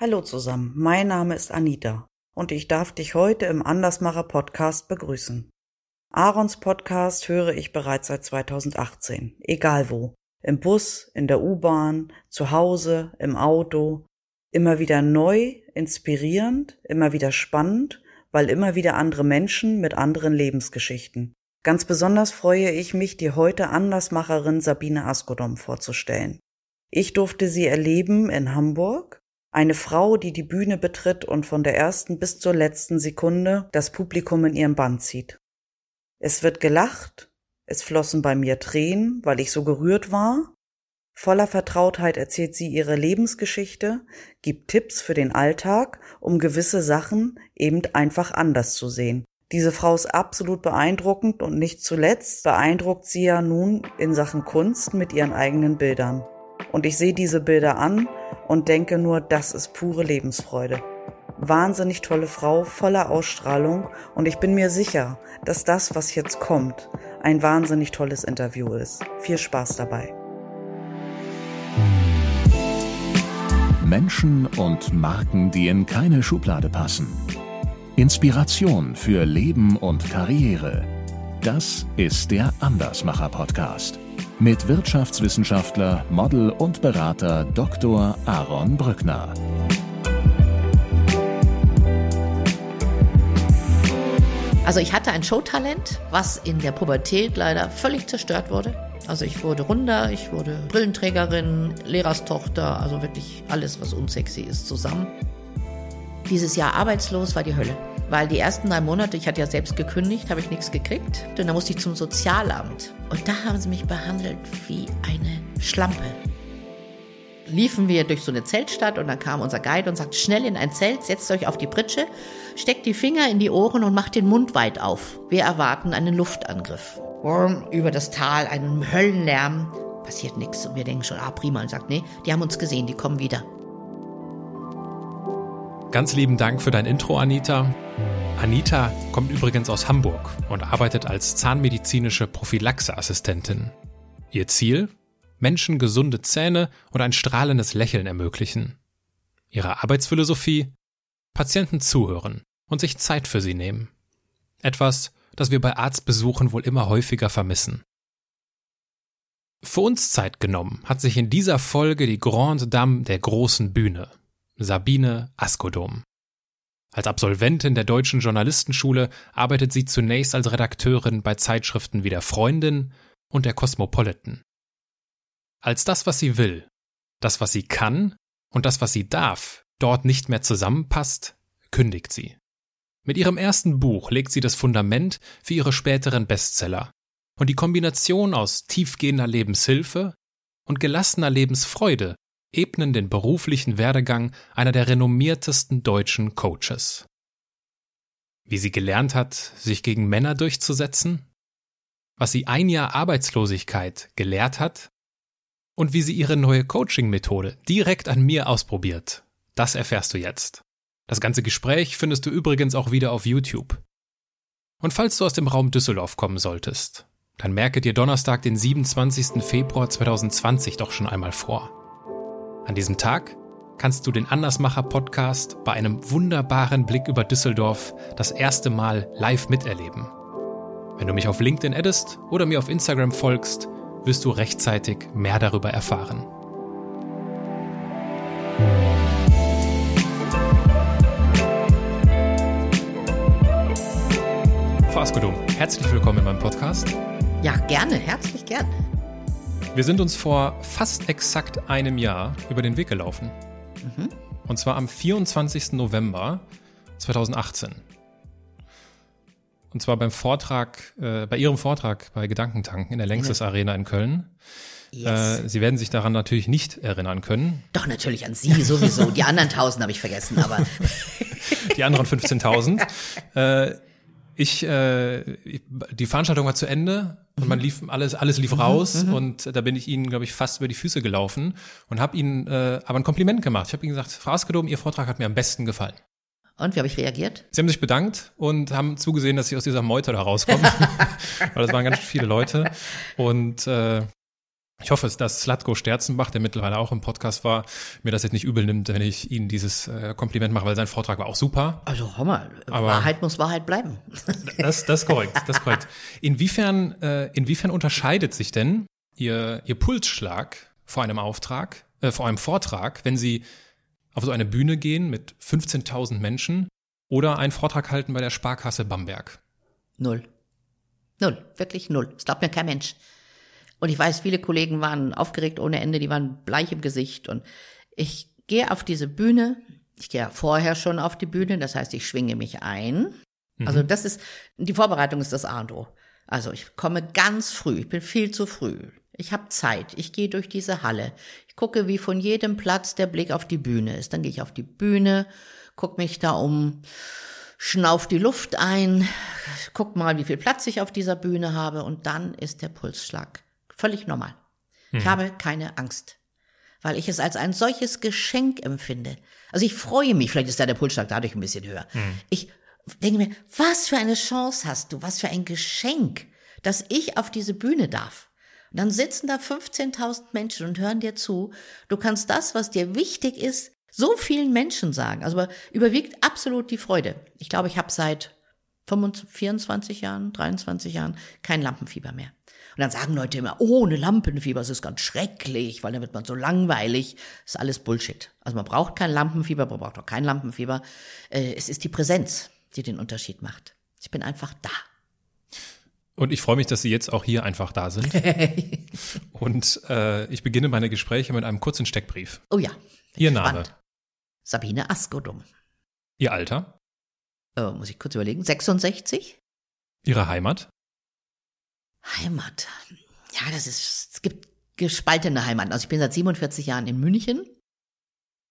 Hallo zusammen, mein Name ist Anita und ich darf dich heute im Andersmacher Podcast begrüßen. Aarons Podcast höre ich bereits seit 2018, egal wo. Im Bus, in der U-Bahn, zu Hause, im Auto. Immer wieder neu, inspirierend, immer wieder spannend, weil immer wieder andere Menschen mit anderen Lebensgeschichten. Ganz besonders freue ich mich, dir heute Andersmacherin Sabine Askodom vorzustellen. Ich durfte sie erleben in Hamburg eine Frau, die die Bühne betritt und von der ersten bis zur letzten Sekunde das Publikum in ihren Bann zieht. Es wird gelacht, es flossen bei mir Tränen, weil ich so gerührt war. Voller Vertrautheit erzählt sie ihre Lebensgeschichte, gibt Tipps für den Alltag, um gewisse Sachen eben einfach anders zu sehen. Diese Frau ist absolut beeindruckend und nicht zuletzt beeindruckt sie ja nun in Sachen Kunst mit ihren eigenen Bildern. Und ich sehe diese Bilder an und denke nur, das ist pure Lebensfreude. Wahnsinnig tolle Frau, voller Ausstrahlung und ich bin mir sicher, dass das, was jetzt kommt, ein wahnsinnig tolles Interview ist. Viel Spaß dabei. Menschen und Marken, die in keine Schublade passen. Inspiration für Leben und Karriere. Das ist der Andersmacher Podcast mit Wirtschaftswissenschaftler, Model und Berater Dr. Aaron Brückner. Also ich hatte ein Showtalent, was in der Pubertät leider völlig zerstört wurde. Also ich wurde runder, ich wurde Brillenträgerin, Lehrerstochter, also wirklich alles, was unsexy ist, zusammen. Dieses Jahr arbeitslos war die Hölle. Weil die ersten drei Monate, ich hatte ja selbst gekündigt, habe ich nichts gekriegt. Und dann musste ich zum Sozialamt. Und da haben sie mich behandelt wie eine Schlampe. Liefen wir durch so eine Zeltstadt und dann kam unser Guide und sagte, schnell in ein Zelt, setzt euch auf die Pritsche, steckt die Finger in die Ohren und macht den Mund weit auf. Wir erwarten einen Luftangriff. Über das Tal, einen Höllenlärm, passiert nichts. Und wir denken schon, ah prima, und sagt, nee, die haben uns gesehen, die kommen wieder. Ganz lieben Dank für dein Intro, Anita. Anita kommt übrigens aus Hamburg und arbeitet als zahnmedizinische Prophylaxeassistentin. Ihr Ziel? Menschen gesunde Zähne und ein strahlendes Lächeln ermöglichen. Ihre Arbeitsphilosophie? Patienten zuhören und sich Zeit für sie nehmen. Etwas, das wir bei Arztbesuchen wohl immer häufiger vermissen. Für uns Zeit genommen hat sich in dieser Folge die Grande Dame der großen Bühne, Sabine Askodom. Als Absolventin der Deutschen Journalistenschule arbeitet sie zunächst als Redakteurin bei Zeitschriften wie der Freundin und der Cosmopolitan. Als das, was sie will, das, was sie kann und das, was sie darf, dort nicht mehr zusammenpasst, kündigt sie. Mit ihrem ersten Buch legt sie das Fundament für ihre späteren Bestseller. Und die Kombination aus tiefgehender Lebenshilfe und gelassener Lebensfreude ebnen den beruflichen Werdegang einer der renommiertesten deutschen Coaches. Wie sie gelernt hat, sich gegen Männer durchzusetzen, was sie ein Jahr Arbeitslosigkeit gelehrt hat und wie sie ihre neue Coaching-Methode direkt an mir ausprobiert, das erfährst du jetzt. Das ganze Gespräch findest du übrigens auch wieder auf YouTube. Und falls du aus dem Raum Düsseldorf kommen solltest, dann merke dir Donnerstag, den 27. Februar 2020 doch schon einmal vor. An diesem Tag kannst du den Andersmacher Podcast bei einem wunderbaren Blick über Düsseldorf das erste Mal live miterleben. Wenn du mich auf LinkedIn addest oder mir auf Instagram folgst, wirst du rechtzeitig mehr darüber erfahren. Frau Askodum, herzlich willkommen in meinem Podcast. Ja, gerne, herzlich gerne. Wir sind uns vor fast exakt einem Jahr über den Weg gelaufen. Mhm. Und zwar am 24. November 2018. Und zwar beim Vortrag, äh, bei Ihrem Vortrag bei Gedankentanken in der Längstes Arena in Köln. Yes. Äh, Sie werden sich daran natürlich nicht erinnern können. Doch, natürlich an Sie sowieso. Die anderen 1000 habe ich vergessen, aber. Die anderen 15.000. äh, ich, äh, die Veranstaltung war zu Ende und mhm. man lief alles, alles lief mhm, raus mhm. und da bin ich ihnen, glaube ich, fast über die Füße gelaufen und habe ihnen äh, aber ein Kompliment gemacht. Ich habe ihnen gesagt, Frau Askedom, Ihr Vortrag hat mir am besten gefallen. Und wie habe ich reagiert? Sie haben sich bedankt und haben zugesehen, dass sie aus dieser Meute da rauskommen, weil das waren ganz viele Leute und äh, Ich hoffe, dass Slatko Sterzenbach, der mittlerweile auch im Podcast war, mir das jetzt nicht übel nimmt, wenn ich Ihnen dieses äh, Kompliment mache, weil sein Vortrag war auch super. Also mal, Aber- Wahrheit muss Wahrheit bleiben. Das, das ist korrekt, das ist korrekt. Inwiefern, äh, inwiefern unterscheidet sich denn Ihr, Ihr Pulsschlag vor einem Auftrag, äh, vor einem Vortrag, wenn Sie auf so eine Bühne gehen mit 15.000 Menschen oder einen Vortrag halten bei der Sparkasse Bamberg? Null. Null, wirklich null. Das glaubt mir kein Mensch. Und ich weiß, viele Kollegen waren aufgeregt ohne Ende, die waren bleich im Gesicht. Und ich gehe auf diese Bühne, ich gehe ja vorher schon auf die Bühne, das heißt, ich schwinge mich ein. Also das ist, die Vorbereitung ist das A und O. Also ich komme ganz früh, ich bin viel zu früh. Ich habe Zeit, ich gehe durch diese Halle. Ich gucke, wie von jedem Platz der Blick auf die Bühne ist. Dann gehe ich auf die Bühne, gucke mich da um, schnauf die Luft ein, guck mal, wie viel Platz ich auf dieser Bühne habe und dann ist der Pulsschlag völlig normal. Ich habe keine Angst, weil ich es als ein solches Geschenk empfinde. Also ich freue mich, vielleicht ist da der Pulsschlag dadurch ein bisschen höher. Ich denke mir, was für eine Chance hast du, was für ein Geschenk, dass ich auf diese Bühne darf. Und dann sitzen da 15.000 Menschen und hören dir zu. Du kannst das, was dir wichtig ist, so vielen Menschen sagen. Also überwiegt absolut die Freude. Ich glaube, ich habe seit 25, 24 Jahren, 23 Jahren kein Lampenfieber mehr. Und dann sagen Leute immer, ohne Lampenfieber, das ist ganz schrecklich, weil dann wird man so langweilig. Das ist alles Bullshit. Also man braucht kein Lampenfieber, man braucht auch kein Lampenfieber. Äh, Es ist die Präsenz, die den Unterschied macht. Ich bin einfach da. Und ich freue mich, dass Sie jetzt auch hier einfach da sind. Und äh, ich beginne meine Gespräche mit einem kurzen Steckbrief. Oh ja. Ihr Name, Spannend. Sabine Askodum. Ihr Alter, Äh, muss ich kurz überlegen. 66? Ihre Heimat, Heimat. Ja, das ist, es gibt gespaltene Heimaten. Also ich bin seit 47 Jahren in München.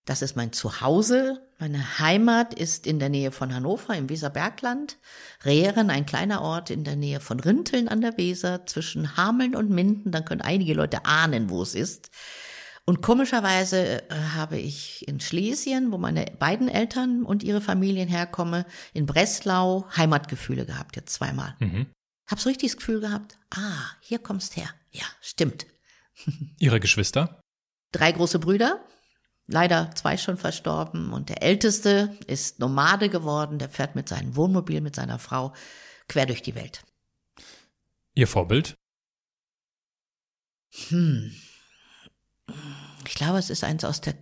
Das ist mein Zuhause. Meine Heimat ist in der Nähe von Hannover im Weserbergland. Rehren, ein kleiner Ort in der Nähe von Rinteln an der Weser, zwischen Hameln und Minden. Dann können einige Leute ahnen, wo es ist. Und komischerweise äh, habe ich in Schlesien, wo meine beiden Eltern und ihre Familien herkommen, in Breslau Heimatgefühle gehabt, jetzt zweimal. mhm. Hab so richtig das Gefühl gehabt, ah, hier kommst her. Ja, stimmt. Ihre Geschwister, Drei große Brüder, leider zwei schon verstorben und der älteste ist Nomade geworden, der fährt mit seinem Wohnmobil, mit seiner Frau quer durch die Welt. Ihr Vorbild, Hm. Ich glaube, es ist eins aus der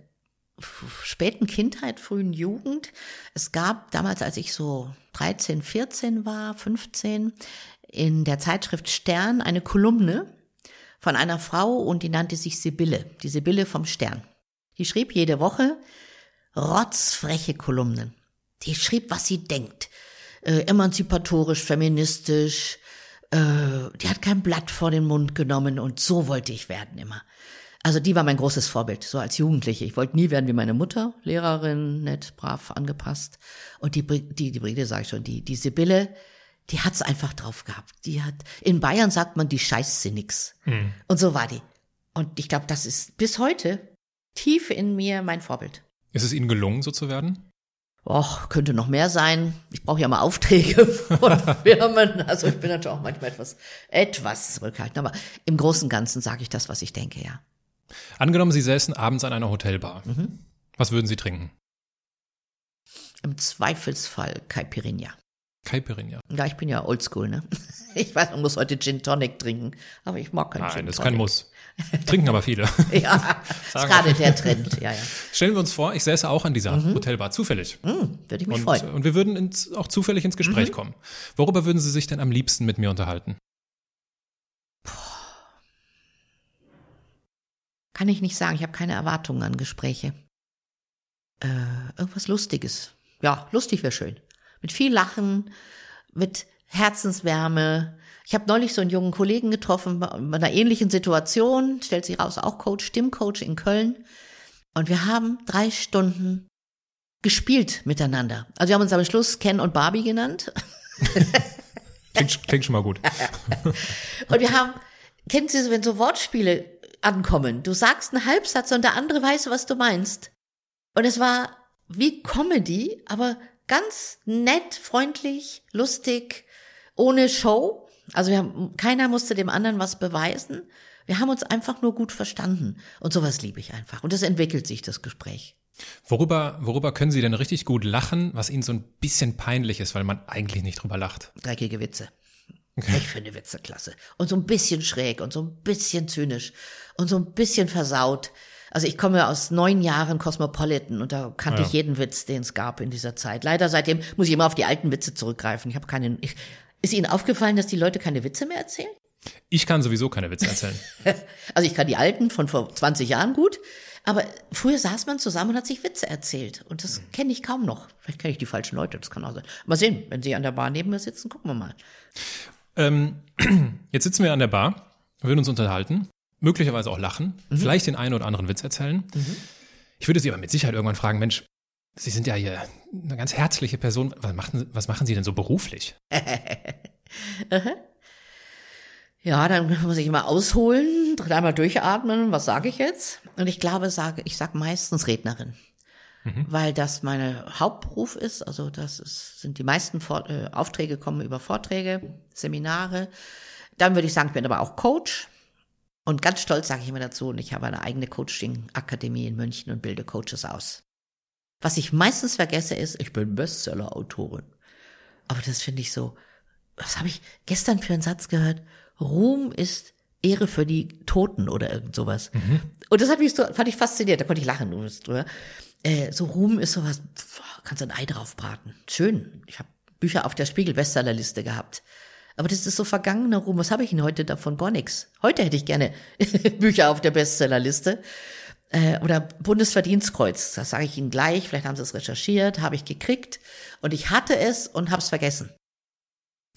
späten Kindheit, frühen Jugend. Es gab damals, als ich so 13, 14 war, 15, in der Zeitschrift Stern eine Kolumne von einer Frau und die nannte sich Sibylle, die Sibylle vom Stern. Die schrieb jede Woche rotzfreche Kolumnen. Die schrieb, was sie denkt. Äh, emanzipatorisch, feministisch. Äh, die hat kein Blatt vor den Mund genommen und so wollte ich werden immer. Also die war mein großes Vorbild, so als Jugendliche. Ich wollte nie werden wie meine Mutter, Lehrerin, nett, brav, angepasst. Und die, die, die Bride, sag ich schon, die, die Sibylle, die hat's einfach drauf gehabt. Die hat, in Bayern sagt man, die scheißt sie nix. Und so war die. Und ich glaube, das ist bis heute tief in mir mein Vorbild. ist es Ihnen gelungen, so zu werden? Och, könnte noch mehr sein. Ich brauche ja mal Aufträge von Firmen. Also ich bin natürlich auch manchmal etwas, etwas zurückhaltend. Aber im Großen und Ganzen sage ich das, was ich denke, ja. Angenommen, Sie säßen abends an einer Hotelbar. Was würden Sie trinken? Im Zweifelsfall Caipirinha. Caipirinha. Ja, ich bin ja oldschool, ne? Ich weiß, man muss heute Gin Tonic trinken, aber ich mag keinen Gin Nein, das ist Tonic. kein Muss. Trinken aber viele. Ja, ist gerade der Trend, ja, ja. Stellen wir uns vor, ich säße auch an dieser Hotelbar, zufällig. Hm, würde ich mich Und, freuen. und wir würden ins, auch zufällig ins Gespräch kommen. Worüber würden Sie sich denn am liebsten mit mir unterhalten? Kann ich nicht sagen, ich habe keine Erwartungen an Gespräche. Äh, irgendwas Lustiges. Ja, lustig wäre schön. Mit viel Lachen, mit Herzenswärme. Ich habe neulich so einen jungen Kollegen getroffen bei einer ähnlichen Situation, stellt sich raus, auch Coach, Stimmcoach in Köln. Und wir haben drei Stunden gespielt miteinander. Also wir haben uns am Schluss Ken und Barbie genannt. Klingt, klingt schon mal gut. Und wir haben, kennen Sie, so, wenn so Wortspiele ankommen? Du sagst einen Halbsatz und der andere weiß, was du meinst. Und es war wie Comedy, aber ganz nett, freundlich, lustig, ohne Show. Also wir haben, keiner musste dem anderen was beweisen. Wir haben uns einfach nur gut verstanden. Und sowas liebe ich einfach. Und es entwickelt sich, das Gespräch. Worüber, worüber können Sie denn richtig gut lachen, was Ihnen so ein bisschen peinlich ist, weil man eigentlich nicht drüber lacht? Dreckige Witze. Okay. Ich finde Witze klasse. Und so ein bisschen schräg und so ein bisschen zynisch und so ein bisschen versaut. Also ich komme aus neun Jahren Cosmopolitan und da kannte ja. ich jeden Witz, den es gab in dieser Zeit. Leider seitdem muss ich immer auf die alten Witze zurückgreifen. Ich habe keinen. Ich, ist Ihnen aufgefallen, dass die Leute keine Witze mehr erzählen? Ich kann sowieso keine Witze erzählen. also ich kann die alten von vor 20 Jahren gut. Aber früher saß man zusammen und hat sich Witze erzählt. Und das kenne ich kaum noch. Vielleicht kenne ich die falschen Leute, das kann auch sein. Mal sehen, wenn Sie an der Bar neben mir sitzen, gucken wir mal. Ähm, jetzt sitzen wir an der Bar, würden uns unterhalten, möglicherweise auch lachen, mhm. vielleicht den einen oder anderen Witz erzählen. Mhm. Ich würde Sie aber mit Sicherheit irgendwann fragen, Mensch, Sie sind ja hier eine ganz herzliche Person. Was machen, was machen Sie denn so beruflich? Ja, dann muss ich immer ausholen, dreimal durchatmen, was sage ich jetzt? Und ich glaube, sage, ich sage meistens Rednerin. Mhm. Weil das meine Hauptberuf ist, also das ist, sind die meisten Vor äh, Aufträge kommen über Vorträge, Seminare. Dann würde ich sagen, ich bin aber auch Coach. Und ganz stolz sage ich immer dazu, und ich habe eine eigene Coaching-Akademie in München und bilde Coaches aus. Was ich meistens vergesse ist, ich bin Bestseller-Autorin. Aber das finde ich so, was habe ich gestern für einen Satz gehört? Ruhm ist Ehre für die Toten oder irgend sowas. Mhm. Und das hat mich so, fand ich fasziniert, da konnte ich lachen drüber. Äh, so Ruhm ist sowas, kannst du ein Ei drauf braten. Schön. Ich habe Bücher auf der Spiegel-Bestsellerliste gehabt. Aber das ist so vergangener Ruhm. Was habe ich denn heute davon? Gar nichts. Heute hätte ich gerne Bücher auf der Bestsellerliste. Äh, oder Bundesverdienstkreuz. Das sage ich Ihnen gleich. Vielleicht haben Sie es recherchiert, habe ich gekriegt. Und ich hatte es und habe es vergessen.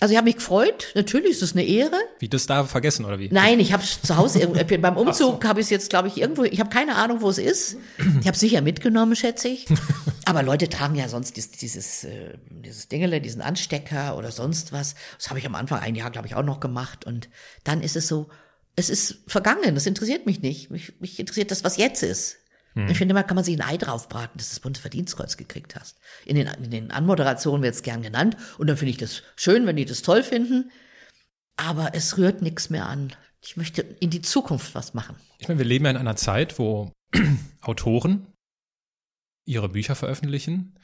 Also ich habe mich gefreut, natürlich ist es eine Ehre. Wie das da vergessen oder wie? Nein, ich habe es zu Hause beim Umzug so. habe ich es jetzt glaube ich irgendwo, ich habe keine Ahnung, wo es ist. Ich habe sicher mitgenommen, schätze ich. Aber Leute tragen ja sonst dieses dieses, äh, dieses Dingele, diesen Anstecker oder sonst was. Das habe ich am Anfang ein Jahr glaube ich auch noch gemacht und dann ist es so, es ist vergangen, das interessiert mich nicht. Mich, mich interessiert das, was jetzt ist. Hm. Ich finde, man kann man sich ein Ei draufbraten, dass du das Bundesverdienstkreuz gekriegt hast. In den, in den Anmoderationen wird es gern genannt. Und dann finde ich das schön, wenn die das toll finden. Aber es rührt nichts mehr an. Ich möchte in die Zukunft was machen. Ich meine, wir leben ja in einer Zeit, wo Autoren ihre Bücher veröffentlichen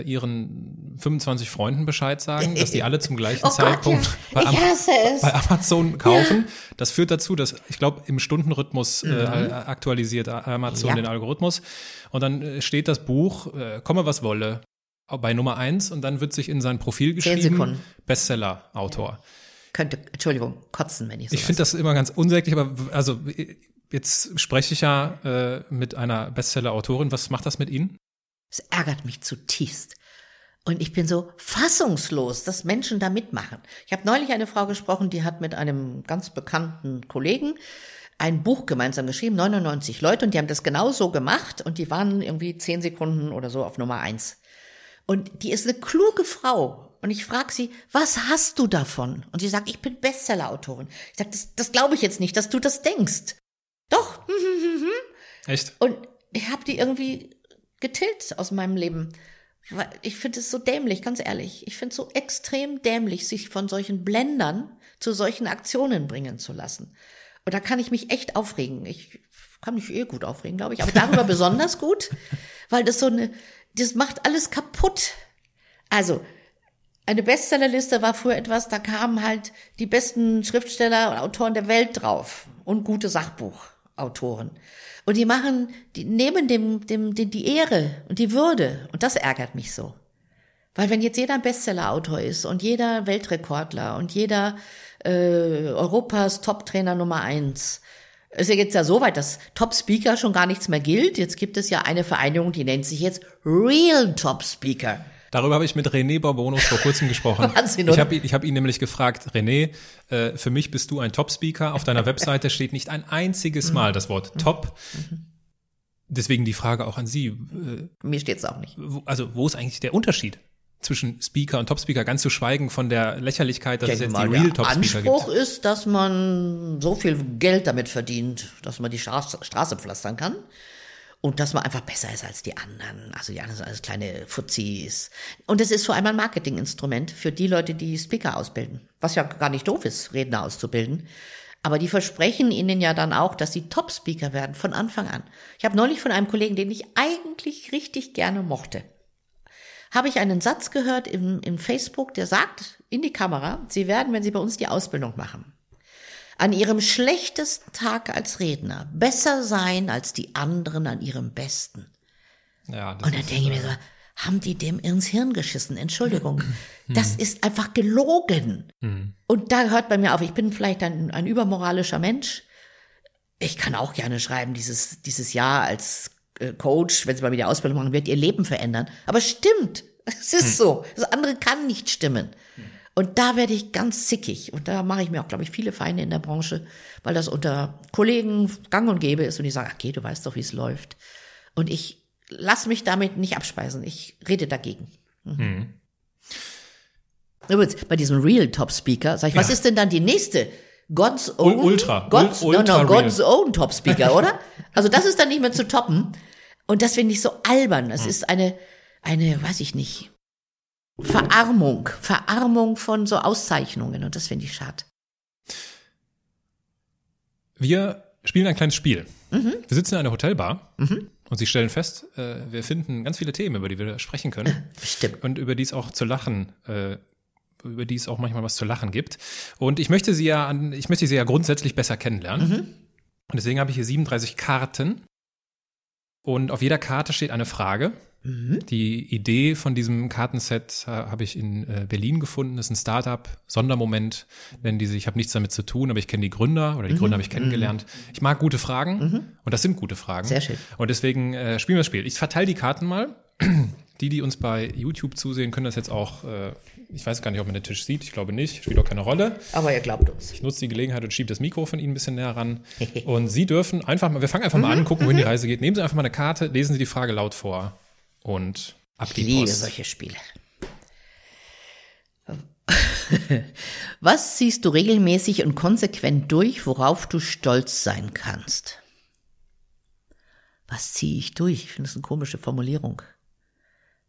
ihren 25 Freunden Bescheid sagen, dass die alle zum gleichen oh Zeitpunkt Gott, ja. bei, bei, Amazon kaufen. Ja. Das führt dazu, dass ich glaube, im Stundenrhythmus äh, mhm. äh, aktualisiert Amazon ja. den Algorithmus. Und dann äh, steht das Buch, äh, komme was wolle, bei Nummer eins und dann wird sich in sein Profil geschrieben, Bestseller-Autor. Könnte, Entschuldigung, kotzen, wenn ich so Ich finde das immer ganz unsäglich, aber also jetzt spreche ich ja äh, mit einer Bestseller-Autorin. Was macht das mit Ihnen? Es ärgert mich zutiefst. Und ich bin so fassungslos, dass Menschen da mitmachen. Ich habe neulich eine Frau gesprochen, die hat mit einem ganz bekannten Kollegen ein Buch gemeinsam geschrieben, 99 Leute, und die haben das genau so gemacht und die waren irgendwie zehn Sekunden oder so auf Nummer eins. Und die ist eine kluge Frau. Und ich frage sie, was hast du davon? Und sie sagt, ich bin Bestseller-Autorin. Ich sage, das, das glaube ich jetzt nicht, dass du das denkst. Doch. Echt? Und ich habe die irgendwie getilgt aus meinem Leben. Ich finde es so dämlich, ganz ehrlich. Ich finde es so extrem dämlich, sich von solchen Blendern zu solchen Aktionen bringen zu lassen. Und da kann ich mich echt aufregen. Ich kann mich eh gut aufregen, glaube ich, aber darüber besonders gut, weil das so eine, das macht alles kaputt. Also, eine Bestsellerliste war früher etwas, da kamen halt die besten Schriftsteller und Autoren der Welt drauf und gute Sachbuchautoren. Und die machen, die nehmen dem, dem, dem die Ehre und die Würde. Und das ärgert mich so. Weil wenn jetzt jeder ein Bestseller-Autor ist und jeder Weltrekordler und jeder äh, Europas Top-Trainer Nummer eins, ist ja jetzt ja so weit, dass Top-Speaker schon gar nichts mehr gilt. Jetzt gibt es ja eine Vereinigung, die nennt sich jetzt Real Top-Speaker. Darüber habe ich mit René Barbonus vor kurzem gesprochen. Wahnsinn, ich habe ich hab ihn nämlich gefragt, René, äh, für mich bist du ein Top-Speaker. Auf deiner Webseite steht nicht ein einziges mhm. Mal das Wort Top. Mhm. Deswegen die Frage auch an Sie. Äh, Mir steht es auch nicht. Also wo ist eigentlich der Unterschied? zwischen Speaker und Top-Speaker, ganz zu schweigen von der Lächerlichkeit, dass es jetzt die Real Top-Speaker gibt. Anspruch ist, dass man so viel Geld damit verdient, dass man die Straße, Straße pflastern kann und dass man einfach besser ist als die anderen. Also die anderen sind alles kleine Fuzis. Und es ist vor allem ein Marketinginstrument für die Leute, die Speaker ausbilden. Was ja gar nicht doof ist, Redner auszubilden. Aber die versprechen ihnen ja dann auch, dass sie Top-Speaker werden von Anfang an. Ich habe neulich von einem Kollegen, den ich eigentlich richtig gerne mochte, habe ich einen Satz gehört im, im Facebook, der sagt in die Kamera, Sie werden, wenn Sie bei uns die Ausbildung machen, an Ihrem schlechtesten Tag als Redner besser sein als die anderen an ihrem besten. Ja, Und dann denke ich mir so, haben die dem ins Hirn geschissen? Entschuldigung. Das ist einfach gelogen. Und da hört bei mir auf, ich bin vielleicht ein, ein übermoralischer Mensch. Ich kann auch gerne schreiben, dieses, dieses Jahr als äh, Coach, wenn Sie mal wieder Ausbildung machen, wird Ihr Leben verändern. Aber es stimmt. Es ist so. Das andere kann nicht stimmen. Und da werde ich ganz zickig. Und da mache ich mir auch, glaube ich, viele Feinde in der Branche, weil das unter Kollegen gang und gäbe ist und die sagen, okay, du weißt doch, wie es läuft. Und ich lass mich damit nicht abspeisen. Ich rede dagegen. Mhm. Übrigens, bei diesem Real Top Speaker, sag ich, was Ja. ist denn dann die nächste? God's Own? Ultra. God's, Ul- Ultra no, no, Real. God's Own Top Speaker, oder? Also das ist dann nicht mehr zu toppen. Und das finde ich so albern. Das ist eine, eine, weiß ich nicht, Verarmung. Verarmung von so Auszeichnungen. Und das finde ich schade. Wir spielen ein kleines Spiel. Wir sitzen in einer Hotelbar und Sie stellen fest, äh, wir finden ganz viele Themen, über die wir sprechen können Stimmt. und über die es auch zu lachen, äh, über die es auch manchmal was zu lachen gibt. Und ich möchte Sie ja, an, ich möchte Sie ja grundsätzlich besser kennenlernen. Und deswegen habe ich hier 37 Karten. Und auf jeder Karte steht eine Frage. Die Idee von diesem Kartenset äh, habe ich in äh, Berlin gefunden. Das ist ein Startup, Sondermoment, nennen die sich. Ich habe nichts damit zu tun, aber ich kenne die Gründer oder die Gründer habe ich kennengelernt. Ich mag gute Fragen und das sind gute Fragen. Sehr schön. Und deswegen äh, spielen wir das Spiel. Ich verteile die Karten mal. Die, die uns bei YouTube zusehen, können das jetzt auch, äh, ich weiß gar nicht, ob man den Tisch sieht, ich glaube nicht, spielt auch keine Rolle. Aber ihr glaubt uns. Ich nutze die Gelegenheit und schiebe das Mikro von Ihnen ein bisschen näher ran. Und Sie dürfen einfach mal, wir fangen einfach mal an, gucken, wohin die Reise geht. Nehmen Sie einfach mal eine Karte, lesen Sie die Frage laut vor und ab Ich die liebe Post. solche Spiele. Was ziehst du regelmäßig und konsequent durch, worauf du stolz sein kannst? Was ziehe ich durch? Ich finde das eine komische Formulierung.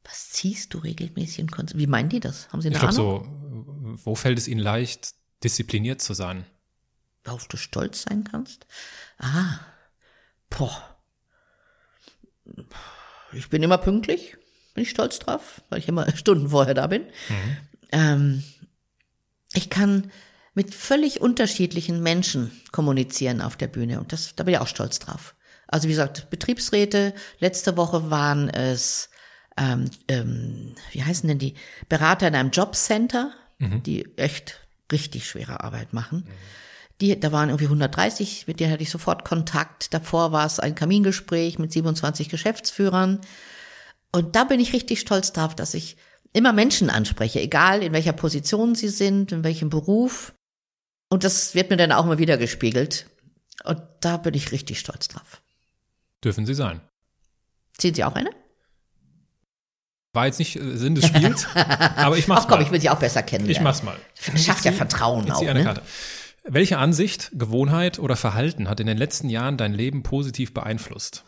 Was ziehst du regelmäßig und konsequent? Wie meinen die das? Haben Sie eine Ich glaube so, wo fällt es Ihnen leicht, diszipliniert zu sein? Worauf du stolz sein kannst? Ah, boah. Ich bin immer pünktlich, bin ich stolz drauf, weil ich immer Stunden vorher da bin. Ähm, ich kann mit völlig unterschiedlichen Menschen kommunizieren auf der Bühne und das, da bin ich auch stolz drauf. Also wie gesagt, Betriebsräte, letzte Woche waren es, ähm, ähm, wie heißen denn die, Berater in einem Jobcenter, die echt richtig schwere Arbeit machen. Die, da waren irgendwie 130, mit denen hatte ich sofort Kontakt. Davor war es ein Kamingespräch mit 27 Geschäftsführern. Und da bin ich richtig stolz drauf, dass ich immer Menschen anspreche, egal in welcher Position sie sind, in welchem Beruf. Und das wird mir dann auch mal wieder gespiegelt. Und da bin ich richtig stolz drauf. Dürfen Sie sein. Ziehen Sie auch eine? War jetzt nicht äh, Sinn des Spiels, aber ich mach's Ach komm, mal. ich will Sie auch besser ich kennenlernen. mach's mal. Schafft ja Vertrauen Ich auch, ziehe eine ne? Karte. Welche Ansicht, Gewohnheit oder Verhalten hat in den letzten Jahren dein Leben positiv beeinflusst?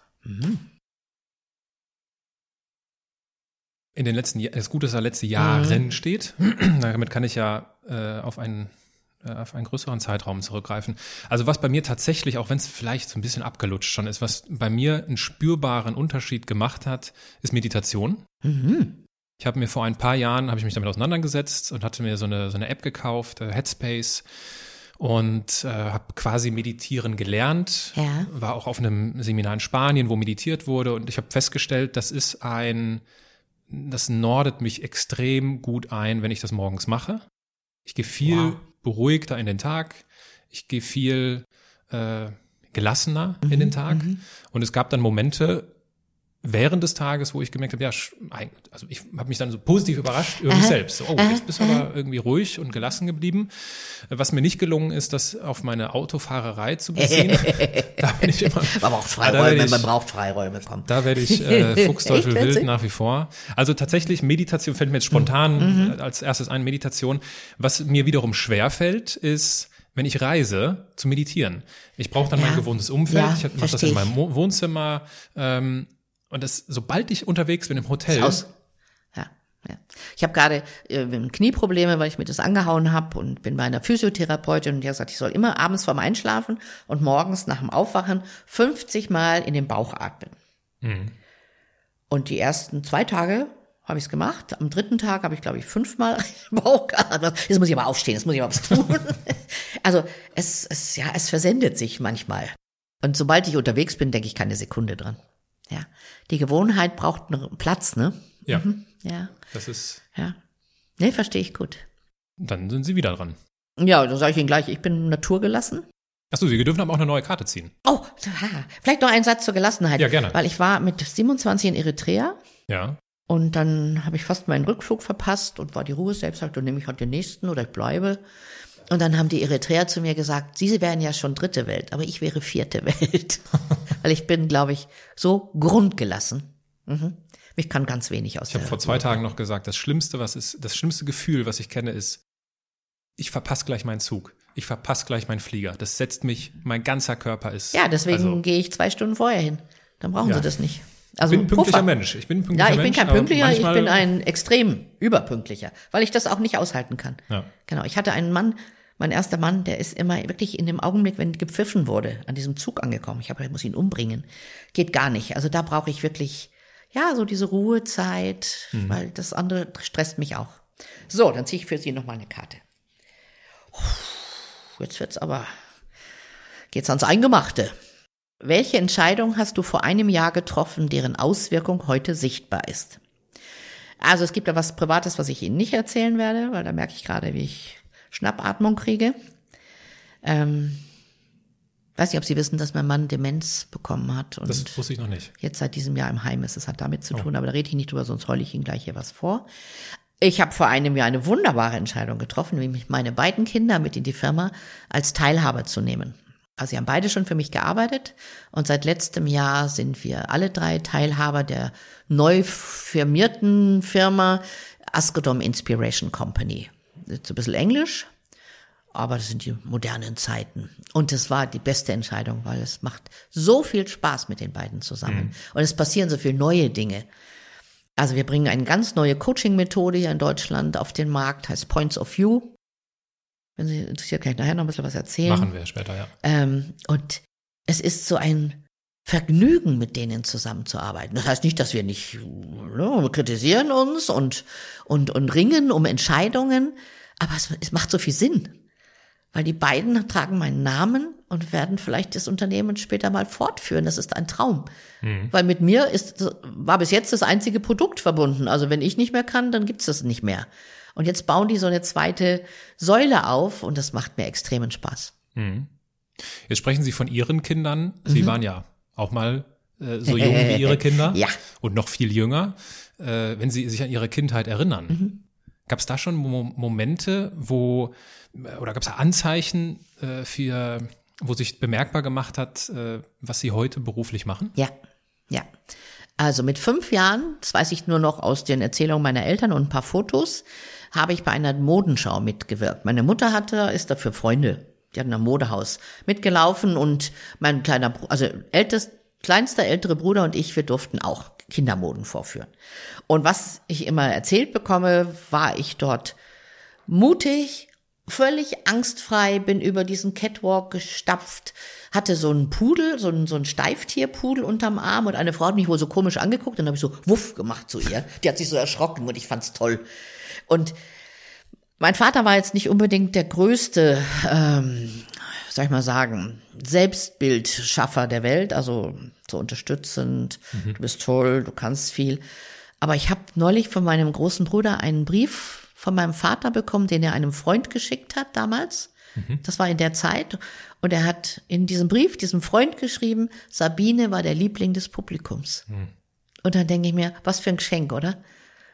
In den letzten Jahren, es ist gut, dass da letzte Jahren steht. Damit kann ich ja äh, auf einen äh, auf einen größeren Zeitraum zurückgreifen. Also was bei mir tatsächlich, auch wenn es vielleicht so ein bisschen abgelutscht schon ist, was bei mir einen spürbaren Unterschied gemacht hat, ist Meditation. Ich habe mir vor ein paar Jahren, habe ich mich damit auseinandergesetzt und hatte mir so eine, so eine App gekauft, äh, Headspace, und äh, habe quasi meditieren gelernt. Ja. War auch auf einem Seminar in Spanien, wo meditiert wurde und ich habe festgestellt, das ist ein, das nordet mich extrem gut ein, wenn ich das morgens mache. Ich gehe viel Wow. beruhigter in den Tag. Ich gehe viel äh, gelassener in den Tag. Und es gab dann Momente während des Tages, wo ich gemerkt habe, ja, also ich habe mich dann so positiv überrascht über mich selbst. So, oh, jetzt bist du aber irgendwie ruhig und gelassen geblieben. Was mir nicht gelungen ist, das auf meine Autofahrerei zu beziehen. da bin ich immer. Man braucht Ah, Freiräume, ich- man braucht Freiräume, komm. da werde ich äh, Fuchsteufel wild nach wie vor. Also tatsächlich Meditation fällt mir jetzt spontan Mhm. äh, als erstes ein Meditation. Was mir wiederum schwer fällt, ist wenn ich reise, zu meditieren. Ich brauche dann Ja. mein gewohntes Umfeld. Ja, ich mache das in meinem Wohnzimmer. Ähm, und das, sobald ich unterwegs bin im Hotel, Aus. Ja, ja. Ich habe gerade äh, Knieprobleme, weil ich mir das angehauen habe und bin bei einer Physiotherapeutin und die hat gesagt, ich soll immer abends vorm Einschlafen und morgens nach dem Aufwachen 50 Mal in den Bauch atmen. Mhm. Und die ersten zwei Tage habe ich es gemacht. Am dritten Tag habe ich, glaube ich, fünfmal im Bauch geatmet. Jetzt muss ich aber aufstehen, jetzt muss ich aber was tun. also es, es, ja, es versendet sich manchmal. Und sobald ich unterwegs bin, denke ich keine Sekunde dran. Ja, die Gewohnheit braucht einen Platz, ne? Ja. Mhm. Ja. Das ist. Ja. Nee, verstehe ich gut. Dann sind Sie wieder dran. Ja, dann sage ich Ihnen gleich, ich bin naturgelassen. Achso, Sie dürfen aber auch eine neue Karte ziehen. Oh, vielleicht noch ein Satz zur Gelassenheit. Ja, gerne. Weil ich war mit 27 in Eritrea. Ja. Und dann habe ich fast meinen Rückflug verpasst und war die Ruhe selbst, dann nehme ich halt den nächsten oder ich bleibe. Und dann haben die Eritreer zu mir gesagt, sie wären ja schon dritte Welt, aber ich wäre vierte Welt. Weil ich bin, glaube ich, so grundgelassen. Mhm. Mich kann ganz wenig aus. Ich habe vor zwei Tagen noch gesagt, das Schlimmste, was ist, das schlimmste Gefühl, was ich kenne, ist, ich verpasse gleich meinen Zug. Ich verpasse gleich meinen Flieger. Das setzt mich, mein ganzer Körper ist. Ja, deswegen also, gehe ich zwei Stunden vorher hin. Dann brauchen ja. sie das nicht. Also ich bin ein pünktlicher Puffer. Mensch. Ich bin ein pünktlicher Ja, ich bin Mensch, kein pünktlicher, ich bin ein extrem überpünktlicher, weil ich das auch nicht aushalten kann. Ja. Genau. Ich hatte einen Mann, mein erster Mann, der ist immer wirklich in dem Augenblick, wenn gepfiffen wurde, an diesem Zug angekommen. Ich habe, ich muss ihn umbringen. Geht gar nicht. Also da brauche ich wirklich, ja, so diese Ruhezeit, mhm. weil das andere stresst mich auch. So, dann ziehe ich für Sie nochmal eine Karte. Jetzt wird's aber, geht's ans Eingemachte. Welche Entscheidung hast du vor einem Jahr getroffen, deren Auswirkung heute sichtbar ist? Also es gibt da was Privates, was ich Ihnen nicht erzählen werde, weil da merke ich gerade, wie ich Schnappatmung kriege. Ähm, weiß nicht, ob Sie wissen, dass mein Mann Demenz bekommen hat. Und das wusste ich noch nicht. Jetzt seit diesem Jahr im Heim ist. Es hat damit zu oh. tun, aber da rede ich nicht drüber, sonst heule ich Ihnen gleich hier was vor. Ich habe vor einem Jahr eine wunderbare Entscheidung getroffen, nämlich meine beiden Kinder mit in die Firma als Teilhaber zu nehmen. Also sie haben beide schon für mich gearbeitet und seit letztem Jahr sind wir alle drei Teilhaber der neu firmierten Firma Askodom Inspiration Company jetzt ein bisschen Englisch, aber das sind die modernen Zeiten. Und es war die beste Entscheidung, weil es macht so viel Spaß mit den beiden zusammen. Mhm. Und es passieren so viele neue Dinge. Also wir bringen eine ganz neue Coaching-Methode hier in Deutschland auf den Markt, heißt Points of View. Wenn Sie interessiert, kann ich nachher noch ein bisschen was erzählen. Machen wir später, ja. Ähm, und es ist so ein Vergnügen, mit denen zusammenzuarbeiten. Das heißt nicht, dass wir nicht ne, kritisieren uns und, und, und ringen um Entscheidungen, aber es, es macht so viel Sinn. Weil die beiden tragen meinen Namen und werden vielleicht das Unternehmen später mal fortführen. Das ist ein Traum. Mhm. Weil mit mir ist, war bis jetzt das einzige Produkt verbunden. Also wenn ich nicht mehr kann, dann gibt's das nicht mehr. Und jetzt bauen die so eine zweite Säule auf und das macht mir extremen Spaß. Mhm. Jetzt sprechen Sie von Ihren Kindern. Sie mhm. waren ja auch mal äh, so jung wie Ihre Kinder. Ja. Und noch viel jünger. Äh, wenn Sie sich an Ihre Kindheit erinnern. Mhm. Gab es da schon Mo Momente, wo, oder gab es da Anzeichen äh, für, wo sich bemerkbar gemacht hat, äh, was Sie heute beruflich machen? Ja, ja. Also mit fünf Jahren, das weiß ich nur noch aus den Erzählungen meiner Eltern und ein paar Fotos, habe ich bei einer Modenschau mitgewirkt. Meine Mutter hatte, ist dafür Freunde, die hatten ein Modehaus mitgelaufen und mein kleiner, also ältest, kleinster ältere Bruder und ich, wir durften auch Kindermoden vorführen. Und was ich immer erzählt bekomme, war ich dort mutig, völlig angstfrei, bin über diesen Catwalk gestapft, hatte so einen Pudel, so einen, so einen Steiftierpudel unterm Arm und eine Frau hat mich wohl so komisch angeguckt, dann habe ich so wuff gemacht zu ihr. Die hat sich so erschrocken und ich fand's toll. Und mein Vater war jetzt nicht unbedingt der größte, ähm, sag ich mal sagen, Selbstbildschaffer der Welt, also so unterstützend, mhm. du bist toll, du kannst viel. Aber ich habe neulich von meinem großen Bruder einen Brief von meinem Vater bekommen, den er einem Freund geschickt hat damals. Mhm. Das war in der Zeit. Und er hat in diesem Brief, diesem Freund geschrieben, Sabine war der Liebling des Publikums. Mhm. Und dann denke ich mir, was für ein Geschenk, oder?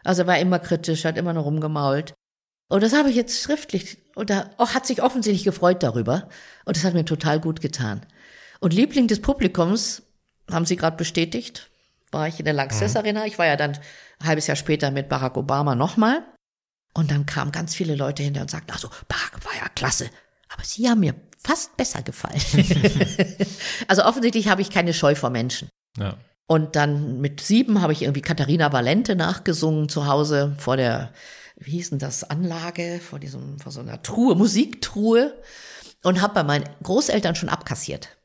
Also er war immer kritisch, hat immer noch rumgemault. Und das habe ich jetzt schriftlich, und er hat sich offensichtlich gefreut darüber. Und das hat mir total gut getan. Und Liebling des Publikums, haben Sie gerade bestätigt, war ich in der Lanxess mhm. Arena. Ich war ja dann ein halbes Jahr später mit Barack Obama nochmal. Und dann kamen ganz viele Leute hinter und sagten, also Barack war ja klasse, aber Sie haben mir fast besser gefallen. also offensichtlich habe ich keine Scheu vor Menschen. Ja. Und dann mit sieben habe ich irgendwie Katharina Valente nachgesungen zu Hause vor der, wie hieß denn das, Anlage, vor diesem, vor so einer Truhe, Musiktruhe und habe bei meinen Großeltern schon abkassiert.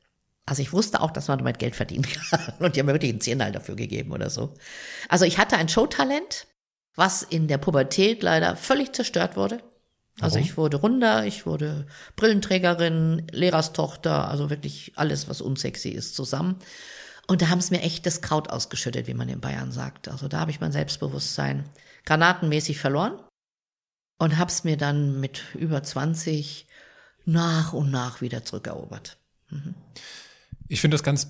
Also ich wusste auch, dass man damit Geld verdienen kann. Und die haben mir wirklich einen Zehner dafür gegeben oder so. Also ich hatte ein Showtalent, was in der Pubertät leider völlig zerstört wurde. Also Warum? ich wurde runder, ich wurde Brillenträgerin, Lehrerstochter, also wirklich alles, was unsexy ist, zusammen. Und da haben es mir echt das Kraut ausgeschüttet, wie man in Bayern sagt. Also da habe ich mein Selbstbewusstsein granatenmäßig verloren und habe es mir dann mit über 20 nach und nach wieder zurückerobert. Ich finde das ganz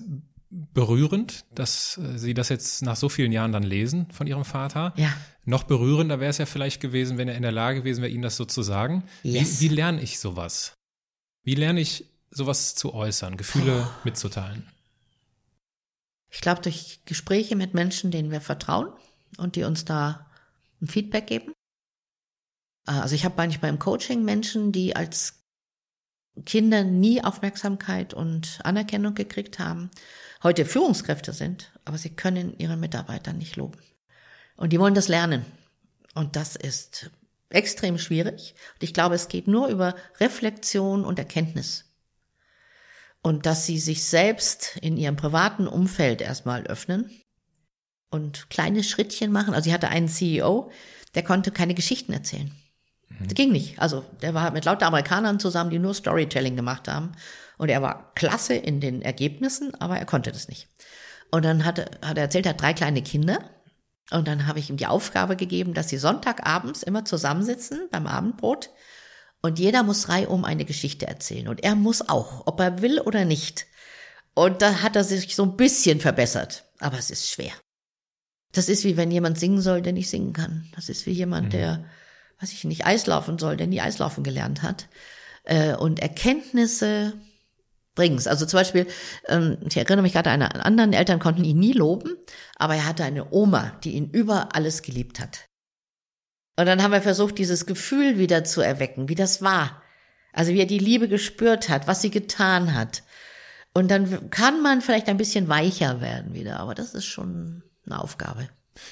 berührend, dass äh, Sie das jetzt nach so vielen Jahren dann lesen von Ihrem Vater. Ja. Noch berührender wäre es ja vielleicht gewesen, wenn er in der Lage gewesen wäre, Ihnen das so zu sagen. Yes. Wie, wie lerne ich sowas? Wie lerne ich sowas zu äußern, Gefühle Oh. mitzuteilen? Ich glaube, durch Gespräche mit Menschen, denen wir vertrauen und die uns da ein Feedback geben. Äh, Also ich habe manchmal im Coaching Menschen, die als Kinder nie Aufmerksamkeit und Anerkennung gekriegt haben, heute Führungskräfte sind, aber sie können ihre Mitarbeiter nicht loben. Und die wollen das lernen. Und das ist extrem schwierig. Und ich glaube, es geht nur über Reflexion und Erkenntnis. Und dass sie sich selbst in ihrem privaten Umfeld erstmal öffnen und kleine Schrittchen machen. Also sie hatte einen CEO, der konnte keine Geschichten erzählen. Das ging nicht. Also der war mit lauter Amerikanern zusammen, die nur Storytelling gemacht haben. Und er war klasse in den Ergebnissen, aber er konnte das nicht. Und dann hat, er- hat er erzählt, er hat drei kleine Kinder. Und dann habe ich ihm die Aufgabe gegeben, dass sie Sonntagabends immer zusammensitzen beim Abendbrot. Und jeder muss reihum eine Geschichte erzählen. Und er muss auch, ob er will oder nicht. Und da hat er sich so ein bisschen verbessert. Aber es ist schwer. Das ist wie wenn jemand singen soll, der nicht singen kann. Das ist wie jemand, der, weiß ich nicht, Eislaufen soll, der nie Eislaufen gelernt hat. Äh, Und Erkenntnisse bringen's. Also zum Beispiel, ähm, ich erinnere mich gerade an einen anderen Eltern konnten ihn nie loben, aber er hatte eine Oma, die ihn über alles geliebt hat. Und dann haben wir versucht, dieses Gefühl wieder zu erwecken, wie das war. Also wie er die Liebe gespürt hat, was sie getan hat. Und dann kann man vielleicht ein bisschen weicher werden wieder, aber das ist schon eine Aufgabe.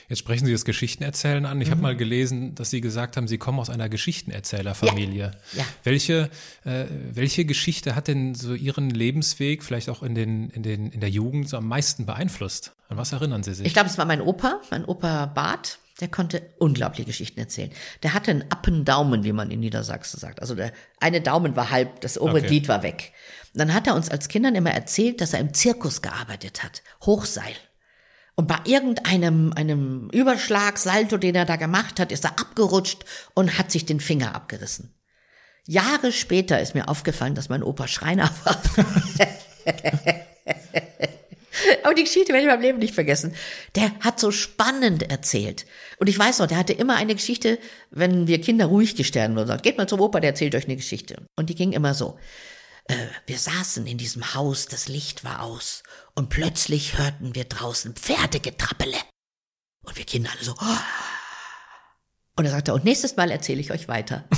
Jetzt sprechen Sie das Geschichtenerzählen an. Ich Mhm. habe mal gelesen, dass Sie gesagt haben, Sie kommen aus einer Geschichtenerzählerfamilie. Ja, ja. Welche, äh, welche Geschichte hat denn so Ihren Lebensweg, vielleicht auch in, den, in, den, in der Jugend, so am meisten beeinflusst? An was erinnern Sie sich? Ich glaube, es war mein Opa, mein Opa Bart. Der konnte unglaubliche Geschichten erzählen. Der hatte einen Appendaumen, wie man in Niedersachsen sagt. Also der eine Daumen war halb, das obere Okay. Glied war weg. Und dann hat er uns als Kindern immer erzählt, dass er im Zirkus gearbeitet hat. Hochseil. Und bei irgendeinem einem Überschlag, Salto, den er da gemacht hat, ist er abgerutscht und hat sich den Finger abgerissen. Jahre später ist mir aufgefallen, dass mein Opa Schreiner war. Aber die Geschichte werde ich in meinem Leben nicht vergessen. Der hat so spannend erzählt. Und ich weiß noch, der hatte immer eine Geschichte, wenn wir Kinder ruhig gestellt wurden. Geht mal zum Opa, der erzählt euch eine Geschichte. Und die ging immer so. Äh, wir saßen in diesem Haus, das Licht war aus. Und plötzlich hörten wir draußen Pferdegetrappele. Und wir Kinder alle so. "Oh." Und er sagte, und nächstes Mal erzähle ich euch weiter.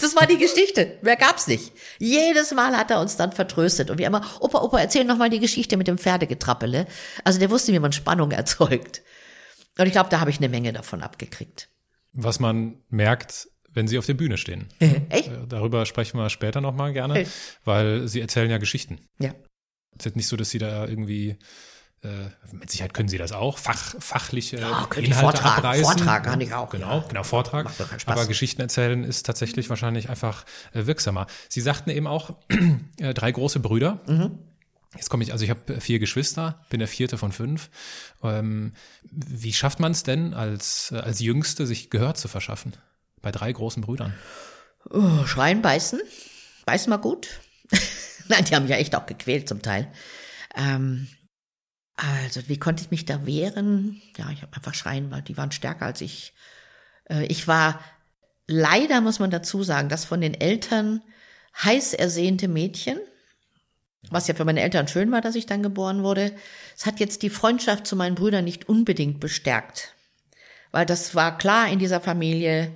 Das war die Geschichte. Mehr gab's nicht. Jedes Mal hat er uns dann vertröstet. Und wir immer, Opa, Opa, erzähl noch mal die Geschichte mit dem Pferdegetrappele. Also der wusste, wie man Spannung erzeugt. Und ich glaube, da habe ich eine Menge davon abgekriegt. Was man merkt, wenn Sie auf der Bühne stehen. Echt? Äh, Darüber sprechen wir später nochmal gerne, weil Sie erzählen ja Geschichten. Ja. Es ist nicht so, dass Sie da irgendwie, äh, mit Sicherheit können Sie das auch, fach, fachliche Ja, Inhalte vortragen. abreißen. Vortragen kann ich auch, Genau, ja. genau, Vortrag. Macht doch keinen Spaß. Aber Geschichten erzählen ist tatsächlich wahrscheinlich einfach äh, wirksamer. Sie sagten eben auch, äh, drei große Brüder. Mhm. Jetzt komme ich, also ich habe vier Geschwister, bin der vierte von fünf. Ähm, wie schafft man es denn als, äh, als Jüngste, sich Gehör zu verschaffen? Bei drei großen Brüdern. Oh, schreien, beißen. Beißen mal gut. Nein, die haben mich ja echt auch gequält zum Teil. Ähm, also, wie konnte ich mich da wehren? Ja, ich habe einfach schreien, weil die waren stärker als ich. Äh, ich war leider, muss man dazu sagen, das von den Eltern heiß ersehnte Mädchen, was ja für meine Eltern schön war, dass ich dann geboren wurde. Es hat jetzt die Freundschaft zu meinen Brüdern nicht unbedingt bestärkt. Weil das war klar in dieser Familie,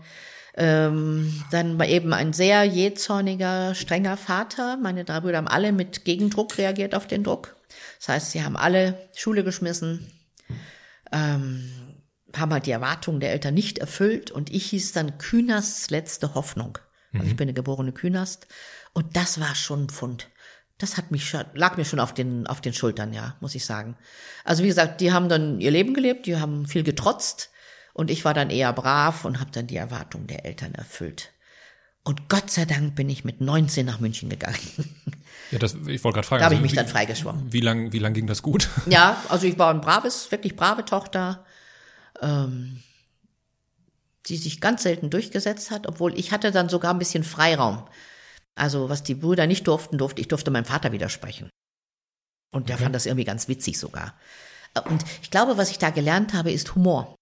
ähm, dann war eben ein sehr jähzorniger, strenger Vater. Meine drei Brüder haben alle mit Gegendruck reagiert auf den Druck. Das heißt, sie haben alle Schule geschmissen, ähm, haben halt die Erwartungen der Eltern nicht erfüllt und ich hieß dann Kühnersts letzte Hoffnung. Also ich bin eine geborene Künast und das war schon ein Pfund. Das hat mich schon, lag mir schon auf den, auf den Schultern, ja, muss ich sagen. Also wie gesagt, die haben dann ihr Leben gelebt, die haben viel getrotzt und ich war dann eher brav und habe dann die Erwartungen der Eltern erfüllt. Und Gott sei Dank bin ich mit 19 nach München gegangen. Ja, das, ich wollte gerade fragen. Da habe ich also mich wie, dann freigeschwommen. Wie lang, wie lang ging das gut? Ja, also ich war ein braves, wirklich brave Tochter, ähm, die sich ganz selten durchgesetzt hat, obwohl ich hatte dann sogar ein bisschen Freiraum. Also was die Brüder nicht durften, durfte ich durfte meinem Vater widersprechen. Und der Okay. fand das irgendwie ganz witzig sogar. Und ich glaube, was ich da gelernt habe, ist Humor.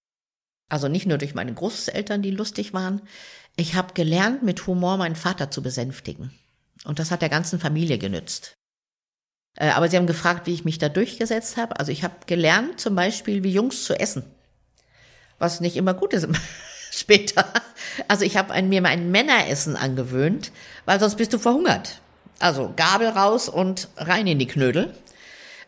Also nicht nur durch meine Großeltern, die lustig waren. Ich habe gelernt, mit Humor meinen Vater zu besänftigen. Und das hat der ganzen Familie genützt. Äh, Aber Sie haben gefragt, wie ich mich da durchgesetzt habe. Also ich habe gelernt, zum Beispiel, wie Jungs zu essen. Was nicht immer gut ist später. Also ich habe mir mal ein Männeressen angewöhnt, weil sonst bist du verhungert. Also Gabel raus und rein in die Knödel.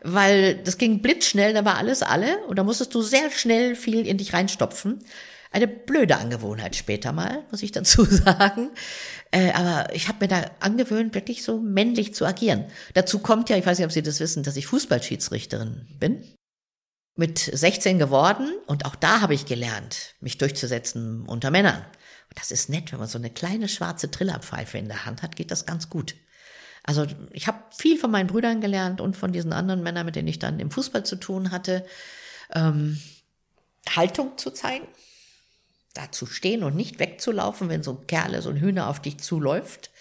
Weil das ging blitzschnell, da war alles alle und da musstest du sehr schnell viel in dich reinstopfen. Eine blöde Angewohnheit später mal, muss ich dazu sagen. Äh, aber ich habe mir da angewöhnt, wirklich so männlich zu agieren. Dazu kommt ja, ich weiß nicht, ob Sie das wissen, dass ich Fußballschiedsrichterin bin. Mit 16 geworden und auch da habe ich gelernt, mich durchzusetzen unter Männern. Und das ist nett, wenn man so eine kleine schwarze Trillerpfeife in der Hand hat, geht das ganz gut. Also ich habe viel von meinen Brüdern gelernt und von diesen anderen Männern, mit denen ich dann im Fußball zu tun hatte, ähm, Haltung zu zeigen, da zu stehen und nicht wegzulaufen, wenn so ein Kerle, so ein Hühner auf dich zuläuft,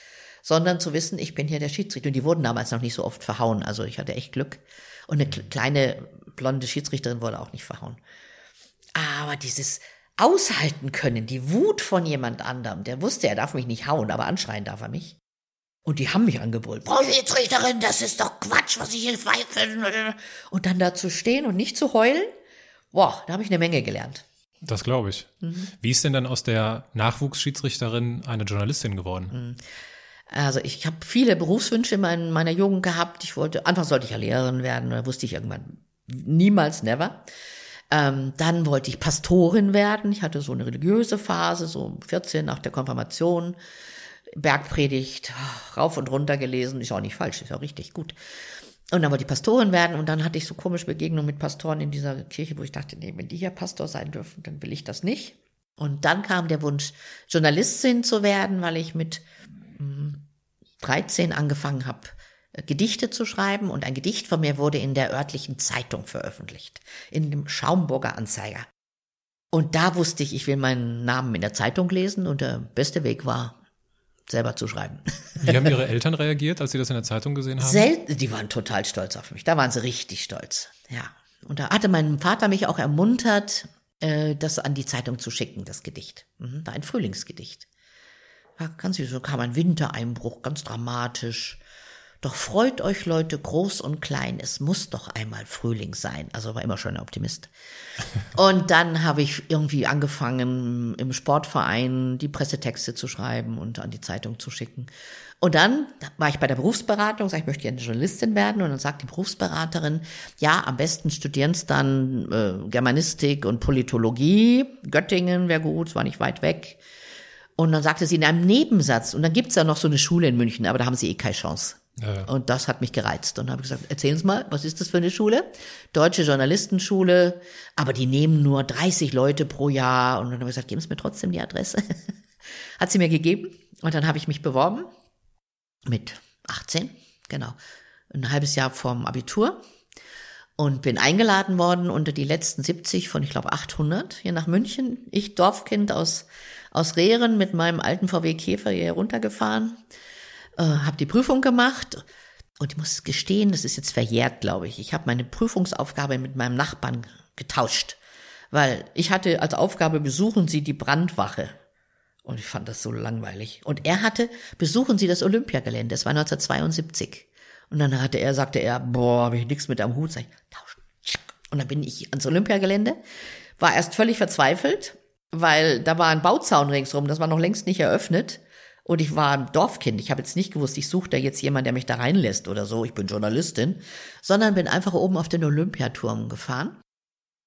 sondern zu wissen, ich bin hier der Schiedsrichter. Und die wurden damals noch nicht so oft verhauen, also ich hatte echt Glück. Und eine kle- kleine blonde Schiedsrichterin wurde auch nicht verhauen. Aber dieses Aushalten können, die Wut von jemand anderem, der wusste, er darf mich nicht hauen, aber anschreien darf er mich. Und die haben mich angebrüllt. Frau Schiedsrichterin, das ist doch Quatsch, was ich hier pfeife. Und dann da zu stehen und nicht zu heulen, boah, da habe ich eine Menge gelernt. Das glaube ich. Mhm. Wie ist denn dann aus der Nachwuchsschiedsrichterin eine Journalistin geworden? Mhm. Also ich habe viele Berufswünsche in mein- meiner Jugend gehabt. Ich wollte, anfangs sollte ich ja Lehrerin werden, da wusste ich irgendwann niemals, never. Ähm, dann wollte ich Pastorin werden. Ich hatte so eine religiöse Phase, so 14 nach der Konfirmation. Bergpredigt, rauf und runter gelesen, ist auch nicht falsch, ist auch richtig gut. Und dann wollte ich Pastorin werden und dann hatte ich so komische Begegnungen mit Pastoren in dieser Kirche, wo ich dachte, nee, wenn die hier Pastor sein dürfen, dann will ich das nicht. Und dann kam der Wunsch, Journalistin zu werden, weil ich mit 13 angefangen habe, äh, Gedichte zu schreiben und ein Gedicht von mir wurde in der örtlichen Zeitung veröffentlicht, in dem Schaumburger Anzeiger. Und da wusste ich, ich will meinen Namen in der Zeitung lesen und der beste Weg war, selber zu schreiben. Wie haben Ihre Eltern reagiert, als Sie das in der Zeitung gesehen haben? Selten, die waren total stolz auf mich. Da waren sie richtig stolz. Ja. Und da hatte mein Vater mich auch ermuntert, äh, das an die Zeitung zu schicken, das Gedicht. Mhm, war ein Frühlingsgedicht. War ganz süß. So kam ein Wintereinbruch, ganz dramatisch. Doch freut euch, Leute, groß und klein, es muss doch einmal Frühling sein. Also war immer schon ein Optimist. Und dann habe ich irgendwie angefangen, im Sportverein die Pressetexte zu schreiben und an die Zeitung zu schicken. Und dann war ich bei der Berufsberatung, sag ich möchte gerne Journalistin werden. Und dann sagt die Berufsberaterin, ja, am besten studieren es dann äh, Germanistik und Politologie. Göttingen wäre gut, es war nicht weit weg. Und dann sagte sie in einem Nebensatz, und dann gibt's ja noch so eine Schule in München, aber da haben sie eh keine Chance. Ja. Und das hat mich gereizt. Und habe gesagt, erzählen Sie mal, was ist das für eine Schule? Deutsche Journalistenschule, aber die nehmen nur 30 Leute pro Jahr. Und dann habe ich gesagt, geben Sie mir trotzdem die Adresse. hat sie mir gegeben. Und dann habe ich mich beworben mit 18, genau, ein halbes Jahr vorm Abitur und bin eingeladen worden unter die letzten 70 von, ich glaube, 800 hier nach München. Ich, Dorfkind aus, aus Rehren mit meinem alten VW Käfer hier runtergefahren, äh, habe die Prüfung gemacht und ich muss gestehen, das ist jetzt verjährt, glaube ich. Ich habe meine Prüfungsaufgabe mit meinem Nachbarn getauscht, weil ich hatte als Aufgabe, besuchen Sie die Brandwache. Und ich fand das so langweilig. Und er hatte, besuchen Sie das Olympiagelände. Das war 1972. Und dann hatte er, sagte er, boah, habe ich nichts mit am Hut. Sag ich, tauschen. Und dann bin ich ans Olympiagelände, war erst völlig verzweifelt, weil da war ein Bauzaun ringsrum, das war noch längst nicht eröffnet. Und ich war ein Dorfkind. Ich habe jetzt nicht gewusst, ich suche da jetzt jemanden, der mich da reinlässt oder so. Ich bin Journalistin. Sondern bin einfach oben auf den Olympiaturm gefahren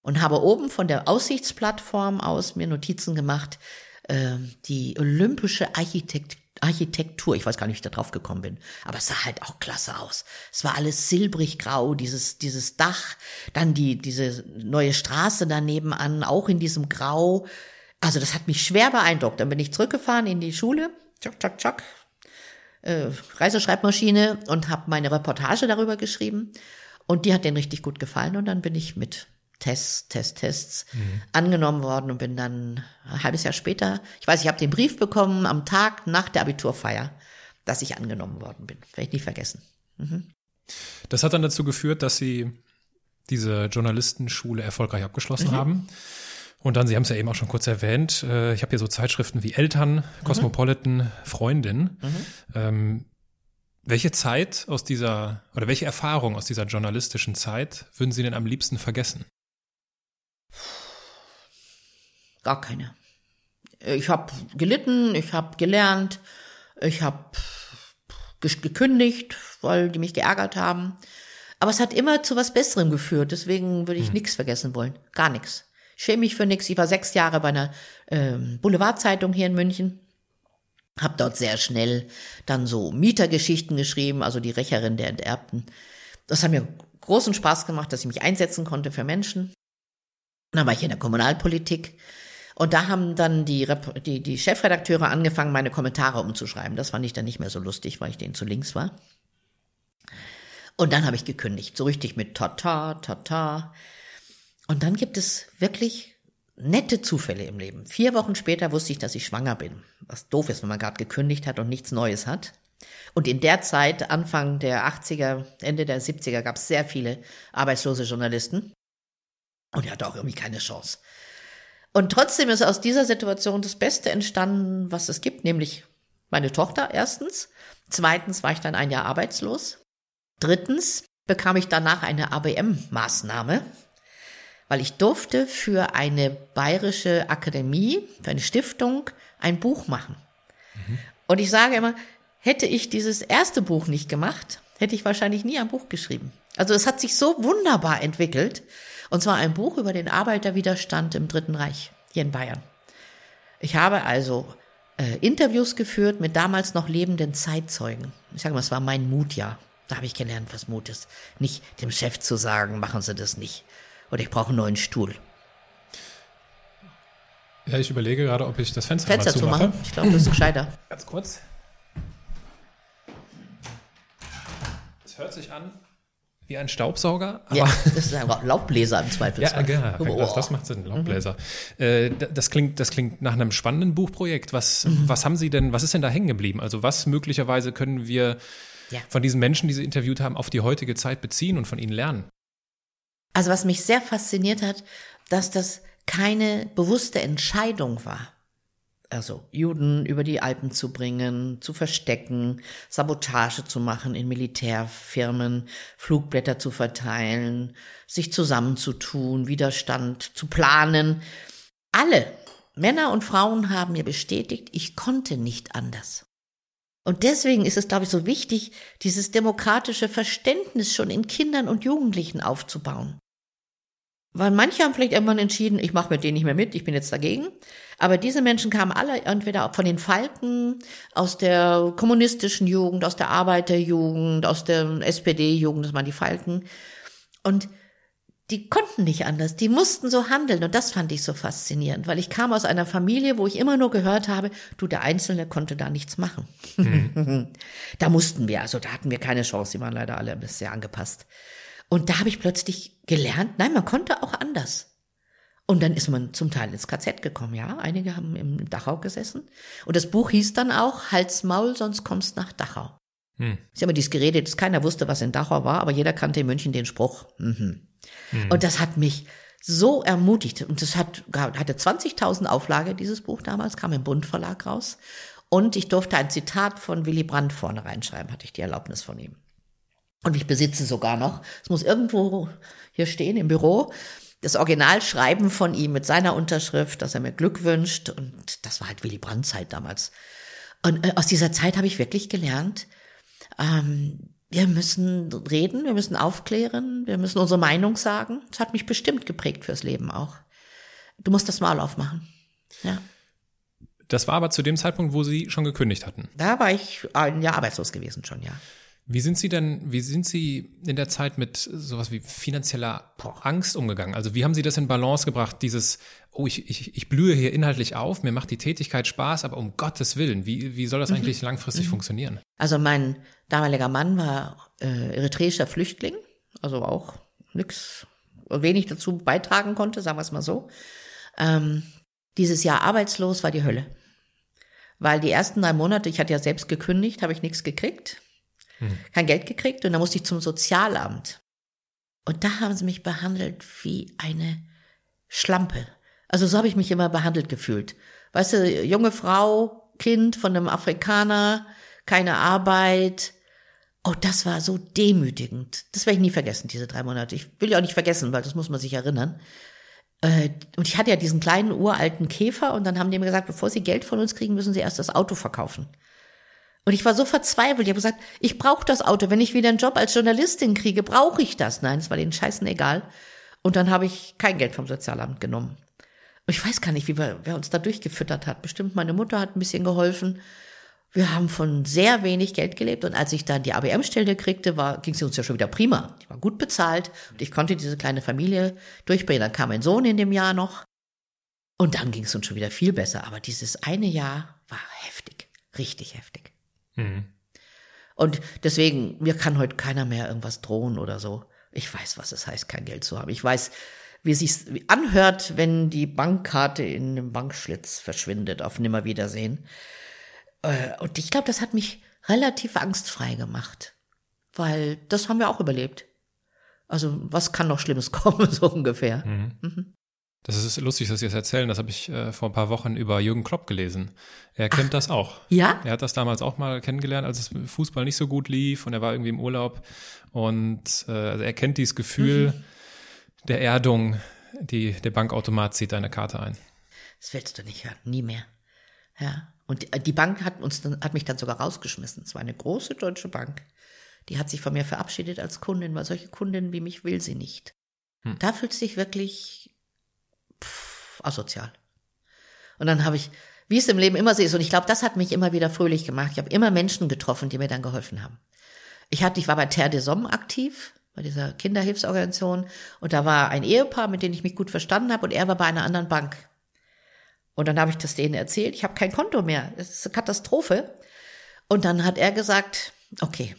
und habe oben von der Aussichtsplattform aus mir Notizen gemacht, äh, die olympische Architekt Architektur, ich weiß gar nicht, wie ich da drauf gekommen bin, aber es sah halt auch klasse aus. Es war alles silbrig grau, dieses, dieses Dach, dann die, diese neue Straße daneben an, auch in diesem Grau. Also das hat mich schwer beeindruckt. Dann bin ich zurückgefahren in die Schule, tschak, tschak, tschak, äh, Reiseschreibmaschine und habe meine Reportage darüber geschrieben. Und die hat denen richtig gut gefallen und dann bin ich mit Tests, Tests, Tests mhm. angenommen worden und bin dann ein halbes Jahr später, ich weiß, ich habe den Brief bekommen am Tag nach der Abiturfeier, dass ich angenommen worden bin. Werde ich nie vergessen. Mhm. Das hat dann dazu geführt, dass Sie diese Journalistenschule erfolgreich abgeschlossen mhm. haben. Und dann, Sie haben es ja eben auch schon kurz erwähnt, äh, ich habe hier so Zeitschriften wie Eltern, mhm. Cosmopolitan, Freundin. Mhm. Ähm, welche Zeit aus dieser oder welche Erfahrung aus dieser journalistischen Zeit würden Sie denn am liebsten vergessen? Gar keine. Ich habe gelitten, ich habe gelernt, ich habe gekündigt, weil die mich geärgert haben. Aber es hat immer zu was Besserem geführt. Deswegen würde ich hm. nichts vergessen wollen. Gar nichts. Schäme mich für nichts. Ich war sechs Jahre bei einer ähm, Boulevardzeitung hier in München. Hab dort sehr schnell dann so Mietergeschichten geschrieben, also die Rächerin der Enterbten. Das hat mir großen Spaß gemacht, dass ich mich einsetzen konnte für Menschen. Dann war ich in der Kommunalpolitik. Und da haben dann die, die, die Chefredakteure angefangen, meine Kommentare umzuschreiben. Das fand ich dann nicht mehr so lustig, weil ich denen zu links war. Und dann habe ich gekündigt, so richtig mit Tata, Tata. Und dann gibt es wirklich nette Zufälle im Leben. Vier Wochen später wusste ich, dass ich schwanger bin. Was doof ist, wenn man gerade gekündigt hat und nichts Neues hat. Und in der Zeit, Anfang der 80er, Ende der 70er, gab es sehr viele arbeitslose Journalisten. Und er hatte auch irgendwie keine Chance. Und trotzdem ist aus dieser Situation das Beste entstanden, was es gibt, nämlich meine Tochter erstens. Zweitens war ich dann ein Jahr arbeitslos. Drittens bekam ich danach eine ABM-Maßnahme, weil ich durfte für eine bayerische Akademie, für eine Stiftung, ein Buch machen. Mhm. Und ich sage immer, hätte ich dieses erste Buch nicht gemacht, hätte ich wahrscheinlich nie ein Buch geschrieben. Also es hat sich so wunderbar entwickelt. Und zwar ein Buch über den Arbeiterwiderstand im Dritten Reich hier in Bayern. Ich habe also äh, Interviews geführt mit damals noch lebenden Zeitzeugen. Ich sage mal, es war mein Mutjahr. Da habe ich gelernt, was Mut ist. Nicht dem Chef zu sagen, machen Sie das nicht. Oder ich brauche einen neuen Stuhl. Ja, ich überlege gerade, ob ich das Fenster, Fenster. Zu machen. Ich glaube, das ist gescheiter. Ganz kurz. Es hört sich an wie ein Staubsauger. ja, das ist ein Laubbläser im Zweifelsfall. Ja, genau. Das, das macht Sinn, Laubbläser. Mhm. das, klingt, das klingt nach einem spannenden Buchprojekt. Was, mhm. was haben Sie denn, was ist denn da hängen geblieben? Also was möglicherweise können wir ja. von diesen Menschen, die Sie interviewt haben, auf die heutige Zeit beziehen und von ihnen lernen? Also was mich sehr fasziniert hat, dass das keine bewusste Entscheidung war also Juden über die Alpen zu bringen, zu verstecken, Sabotage zu machen in Militärfirmen, Flugblätter zu verteilen, sich zusammenzutun, Widerstand zu planen. Alle, Männer und Frauen haben mir bestätigt, ich konnte nicht anders. Und deswegen ist es, glaube ich, so wichtig, dieses demokratische Verständnis schon in Kindern und Jugendlichen aufzubauen. Weil manche haben vielleicht irgendwann entschieden, ich mache mit denen nicht mehr mit, ich bin jetzt dagegen. Aber diese Menschen kamen alle entweder von den Falken, aus der kommunistischen Jugend, aus der Arbeiterjugend, aus der SPD-Jugend, das waren die Falken. Und die konnten nicht anders, die mussten so handeln. Und das fand ich so faszinierend, weil ich kam aus einer Familie, wo ich immer nur gehört habe, du, der Einzelne konnte da nichts machen. Mhm. da mussten wir, also da hatten wir keine Chance, die waren leider alle ein bisschen angepasst. Und da habe ich plötzlich gelernt, nein, man konnte auch anders. Und dann ist man zum Teil ins KZ gekommen, ja. Einige haben im Dachau gesessen. Und das Buch hieß dann auch Hals Maul, sonst kommst nach Dachau. Hm. Ich habe dies geredet, dass keiner wusste, was in Dachau war, aber jeder kannte in München den Spruch. Mhm. Und das hat mich so ermutigt. Und das hat, hatte 20.000 Auflage, dieses Buch damals, kam im Bund Verlag raus. Und ich durfte ein Zitat von Willy Brandt vorne reinschreiben, hatte ich die Erlaubnis von ihm. Und ich besitze sogar noch, es muss irgendwo hier stehen im Büro, das Originalschreiben von ihm mit seiner Unterschrift, dass er mir Glück wünscht. Und das war halt Willy Brandt Zeit damals. Und äh, aus dieser Zeit habe ich wirklich gelernt, ähm, wir müssen reden, wir müssen aufklären, wir müssen unsere Meinung sagen. Das hat mich bestimmt geprägt fürs Leben auch. Du musst das Maul aufmachen. Ja. Das war aber zu dem Zeitpunkt, wo Sie schon gekündigt hatten. Da war ich ein Jahr arbeitslos gewesen schon, ja. Wie sind Sie denn, wie sind Sie in der Zeit mit sowas wie finanzieller Angst umgegangen? Also wie haben Sie das in Balance gebracht, dieses, oh, ich, ich, ich blühe hier inhaltlich auf, mir macht die Tätigkeit Spaß, aber um Gottes Willen, wie, wie soll das mhm. eigentlich langfristig mhm. funktionieren? Also mein damaliger Mann war äh, eritreischer Flüchtling, also auch nix, wenig dazu beitragen konnte, sagen wir es mal so. Ähm, dieses Jahr arbeitslos war die Hölle. Weil die ersten drei Monate, ich hatte ja selbst gekündigt, habe ich nichts gekriegt hm. kein Geld gekriegt und dann musste ich zum Sozialamt. Und da haben sie mich behandelt wie eine Schlampe. Also so habe ich mich immer behandelt gefühlt. Weißt du, junge Frau, Kind von einem Afrikaner, keine Arbeit. Oh, das war so demütigend. Das werde ich nie vergessen, diese drei Monate. Ich will ja auch nicht vergessen, weil das muss man sich erinnern. Äh, und ich hatte ja diesen kleinen uralten Käfer und dann haben die mir gesagt, bevor sie Geld von uns kriegen, müssen sie erst das Auto verkaufen. Und ich war so verzweifelt. Ich habe gesagt, ich brauche das Auto. Wenn ich wieder einen Job als Journalistin kriege, brauche ich das. Nein, es war den Scheißen egal. Und dann habe ich kein Geld vom Sozialamt genommen. Ich weiß gar nicht, wie wir, wer uns da durchgefüttert hat. Bestimmt meine Mutter hat ein bisschen geholfen. Wir haben von sehr wenig Geld gelebt. Und als ich dann die ABM-Stelle kriegte, ging es uns ja schon wieder prima. Die war gut bezahlt. Und ich konnte diese kleine Familie durchbringen. Dann kam mein Sohn in dem Jahr noch. Und dann ging es uns schon wieder viel besser. Aber dieses eine Jahr war heftig. Richtig heftig. Mhm. Und deswegen, mir kann heute keiner mehr irgendwas drohen oder so. Ich weiß, was es heißt, kein Geld zu haben. Ich weiß, wie es sich anhört, wenn die Bankkarte in einem Bankschlitz verschwindet, auf Nimmerwiedersehen. Äh, und ich glaube, das hat mich relativ angstfrei gemacht. Weil das haben wir auch überlebt. Also, was kann noch Schlimmes kommen, so ungefähr. Mhm. Mhm. Das ist lustig, dass Sie das erzählen. Das habe ich äh, vor ein paar Wochen über Jürgen Klopp gelesen. Er kennt Ach, das auch. Ja? Er hat das damals auch mal kennengelernt, als es Fußball nicht so gut lief und er war irgendwie im Urlaub. Und äh, also er kennt dieses Gefühl mhm. Der Erdung, die, der Bankautomat zieht deine Karte ein. Das willst du nicht hören, nie mehr. Ja. Und die Bank hat uns dann, hat mich dann sogar rausgeschmissen. Es war eine große deutsche Bank. Die hat sich von mir verabschiedet als Kundin, weil solche Kundinnen wie mich will sie nicht. Hm. Da fühlt sich wirklich pff, asozial. Und dann habe ich, wie es im Leben immer so ist, und ich glaube, das hat mich immer wieder fröhlich gemacht. Ich habe immer Menschen getroffen, die mir dann geholfen haben. Ich hatte, ich war bei Terre des Hommes aktiv, bei dieser Kinderhilfsorganisation, und da war ein Ehepaar, mit dem ich mich gut verstanden habe, und er war bei einer anderen Bank. Und dann habe ich das denen erzählt, ich habe kein Konto mehr, es ist eine Katastrophe. Und dann hat er gesagt, okay,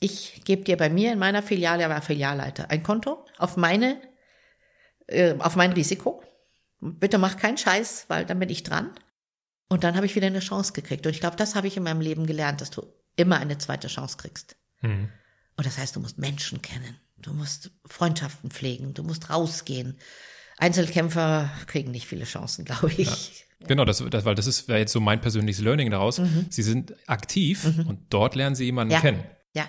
ich gebe dir bei mir in meiner Filiale, er war Filialleiter, ein Konto auf meine, äh, auf mein Risiko bitte mach keinen Scheiß, weil dann bin ich dran. Und dann habe ich wieder eine Chance gekriegt. Und ich glaube, das habe ich in meinem Leben gelernt, dass du immer eine zweite Chance kriegst. Mhm. Und das heißt, du musst Menschen kennen. Du musst Freundschaften pflegen. Du musst rausgehen. Einzelkämpfer kriegen nicht viele Chancen, glaube ich. Ja. Genau, das, das, weil das ist jetzt so mein persönliches Learning daraus. Mhm. Sie sind aktiv mhm. und dort lernen Sie jemanden ja. kennen. Ja.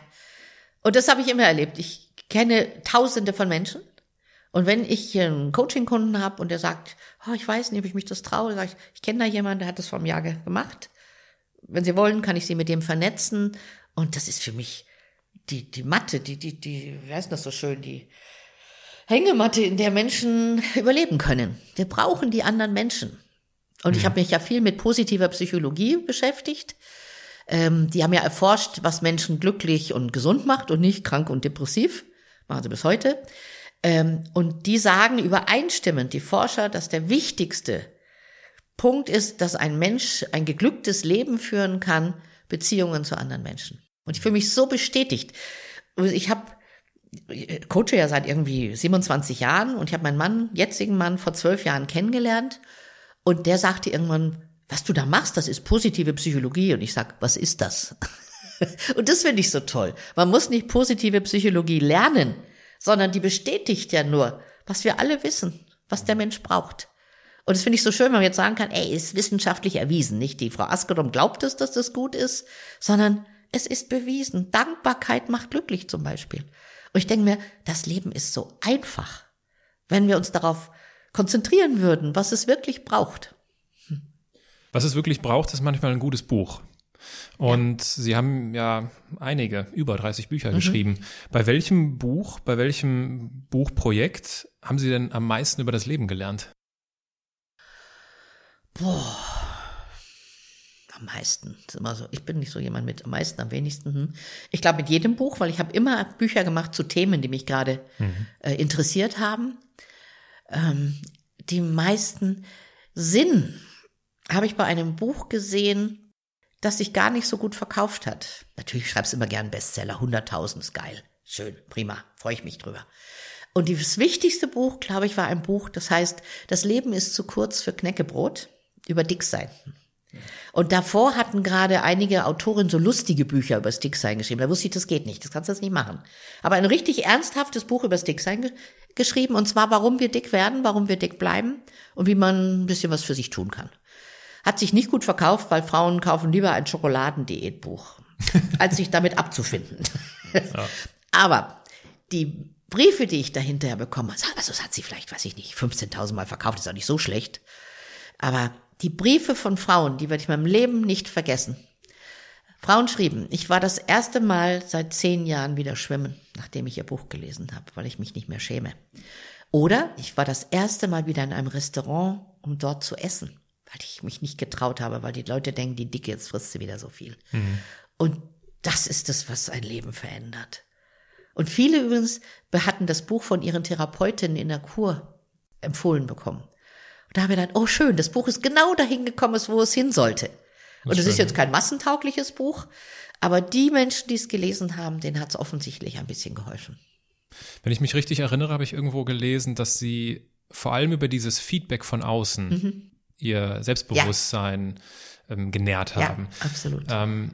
Und das habe ich immer erlebt. Ich kenne Tausende von Menschen und wenn ich einen Coaching-Kunden habe und der sagt, oh, ich weiß nicht, ob ich mich das traue, sage ich, ich kenne da jemanden, der hat das vor einem Jahr gemacht. Wenn Sie wollen, kann ich Sie mit dem vernetzen. Und das ist für mich die, die Matte, die, die, die, wie heißt das so schön, die Hängematte, in der Menschen überleben können. Wir brauchen die anderen Menschen. Und ich mhm. habe mich ja viel mit positiver Psychologie beschäftigt. Ähm, die haben ja erforscht, was Menschen glücklich und gesund macht und nicht krank und depressiv. Machen sie bis heute. Ähm, und die sagen übereinstimmend, die Forscher, dass der wichtigste Punkt ist, dass ein Mensch ein geglücktes Leben führen kann, Beziehungen zu anderen Menschen. Und ich fühle mich so bestätigt. Ich habe coache ja seit irgendwie 27 Jahren und ich habe meinen Mann, jetzigen Mann, vor zwölf Jahren kennengelernt und der sagte irgendwann, was du da machst, das ist positive Psychologie. Und ich sag, was ist das? und das finde ich so toll. Man muss nicht positive Psychologie lernen sondern die bestätigt ja nur, was wir alle wissen, was der Mensch braucht. Und das finde ich so schön, wenn man jetzt sagen kann, ey, ist wissenschaftlich erwiesen. Nicht die Frau Askedom glaubt es, dass das gut ist, sondern es ist bewiesen. Dankbarkeit macht glücklich zum Beispiel. Und ich denke mir, das Leben ist so einfach, wenn wir uns darauf konzentrieren würden, was es wirklich braucht. Was es wirklich braucht, ist manchmal ein gutes Buch. Und ja. Sie haben ja einige, über 30 Bücher mhm. geschrieben. Bei welchem Buch, bei welchem Buchprojekt haben Sie denn am meisten über das Leben gelernt? Boah. Am meisten. ist immer so. Ich bin nicht so jemand mit am meisten, am wenigsten. Hm. Ich glaube mit jedem Buch, weil ich habe immer Bücher gemacht zu Themen, die mich gerade mhm. äh, interessiert haben. Ähm, die meisten Sinn habe ich bei einem Buch gesehen, das sich gar nicht so gut verkauft hat. Natürlich schreibst du immer gern Bestseller, 100.000 ist geil, schön, prima, freue ich mich drüber. Und das wichtigste Buch, glaube ich, war ein Buch, das heißt, das Leben ist zu kurz für Knäckebrot über Dicksein. Und davor hatten gerade einige Autorinnen so lustige Bücher über das Dicksein geschrieben. Da wusste ich, das geht nicht, das kannst du jetzt nicht machen. Aber ein richtig ernsthaftes Buch über das Dicksein ge geschrieben, und zwar, warum wir dick werden, warum wir dick bleiben und wie man ein bisschen was für sich tun kann. Hat sich nicht gut verkauft, weil Frauen kaufen lieber ein Schokoladendiätbuch, als sich damit abzufinden. Ja. Aber die Briefe, die ich dahinterher bekomme, also das hat sie vielleicht, weiß ich nicht, 15.000 Mal verkauft, ist auch nicht so schlecht. Aber die Briefe von Frauen, die werde ich meinem Leben nicht vergessen. Frauen schrieben, ich war das erste Mal seit zehn Jahren wieder schwimmen, nachdem ich ihr Buch gelesen habe, weil ich mich nicht mehr schäme. Oder ich war das erste Mal wieder in einem Restaurant, um dort zu essen, weil ich mich nicht getraut habe, weil die Leute denken, die Dicke, jetzt frisst sie wieder so viel. Mhm. Und das ist es, was ein Leben verändert. Und viele übrigens hatten das Buch von ihren Therapeutinnen in der Kur empfohlen bekommen. Und da habe ich gedacht, oh schön, das Buch ist genau dahin gekommen, wo es hin sollte. Und es ist jetzt kein massentaugliches Buch, aber die Menschen, die es gelesen haben, denen hat es offensichtlich ein bisschen geholfen. Wenn ich mich richtig erinnere, habe ich irgendwo gelesen, dass Sie vor allem über dieses Feedback von außen mhm. Ihr Selbstbewusstsein ja. ähm, genährt haben. Ja, absolut. Ähm,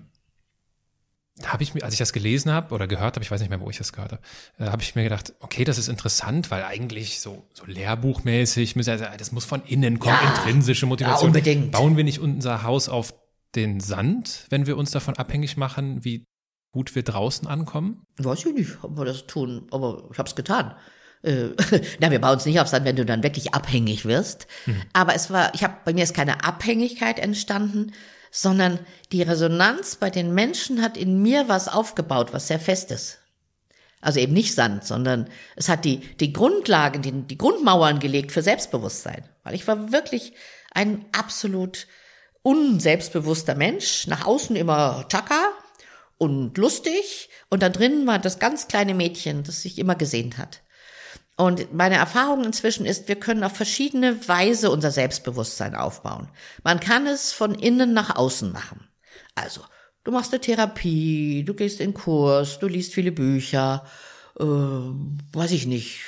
da habe ich mir, als ich das gelesen habe oder gehört habe, ich weiß nicht mehr, wo ich das gehört habe, äh, habe ich mir gedacht, okay, das ist interessant, weil eigentlich so, so lehrbuchmäßig, also, das muss von innen kommen, ja, intrinsische Motivation. Ja, unbedingt. Bauen wir nicht unser Haus auf den Sand, wenn wir uns davon abhängig machen, wie gut wir draußen ankommen? Weiß ich nicht, ob wir das tun, aber ich habe es getan. Äh, na, wir bauen es nicht auf Sand, wenn du dann wirklich abhängig wirst. Hm. Aber es war, ich habe bei mir ist keine Abhängigkeit entstanden, sondern die Resonanz bei den Menschen hat in mir was aufgebaut, was sehr festes. Also eben nicht Sand, sondern es hat die, die Grundlagen, die, die Grundmauern gelegt für Selbstbewusstsein. Weil ich war wirklich ein absolut unselbstbewusster Mensch, nach außen immer tacker und lustig und da drinnen war das ganz kleine Mädchen, das sich immer gesehnt hat. Und meine Erfahrung inzwischen ist, wir können auf verschiedene Weise unser Selbstbewusstsein aufbauen. Man kann es von innen nach außen machen. Also, du machst eine Therapie, du gehst in Kurs, du liest viele Bücher, äh, weiß ich nicht,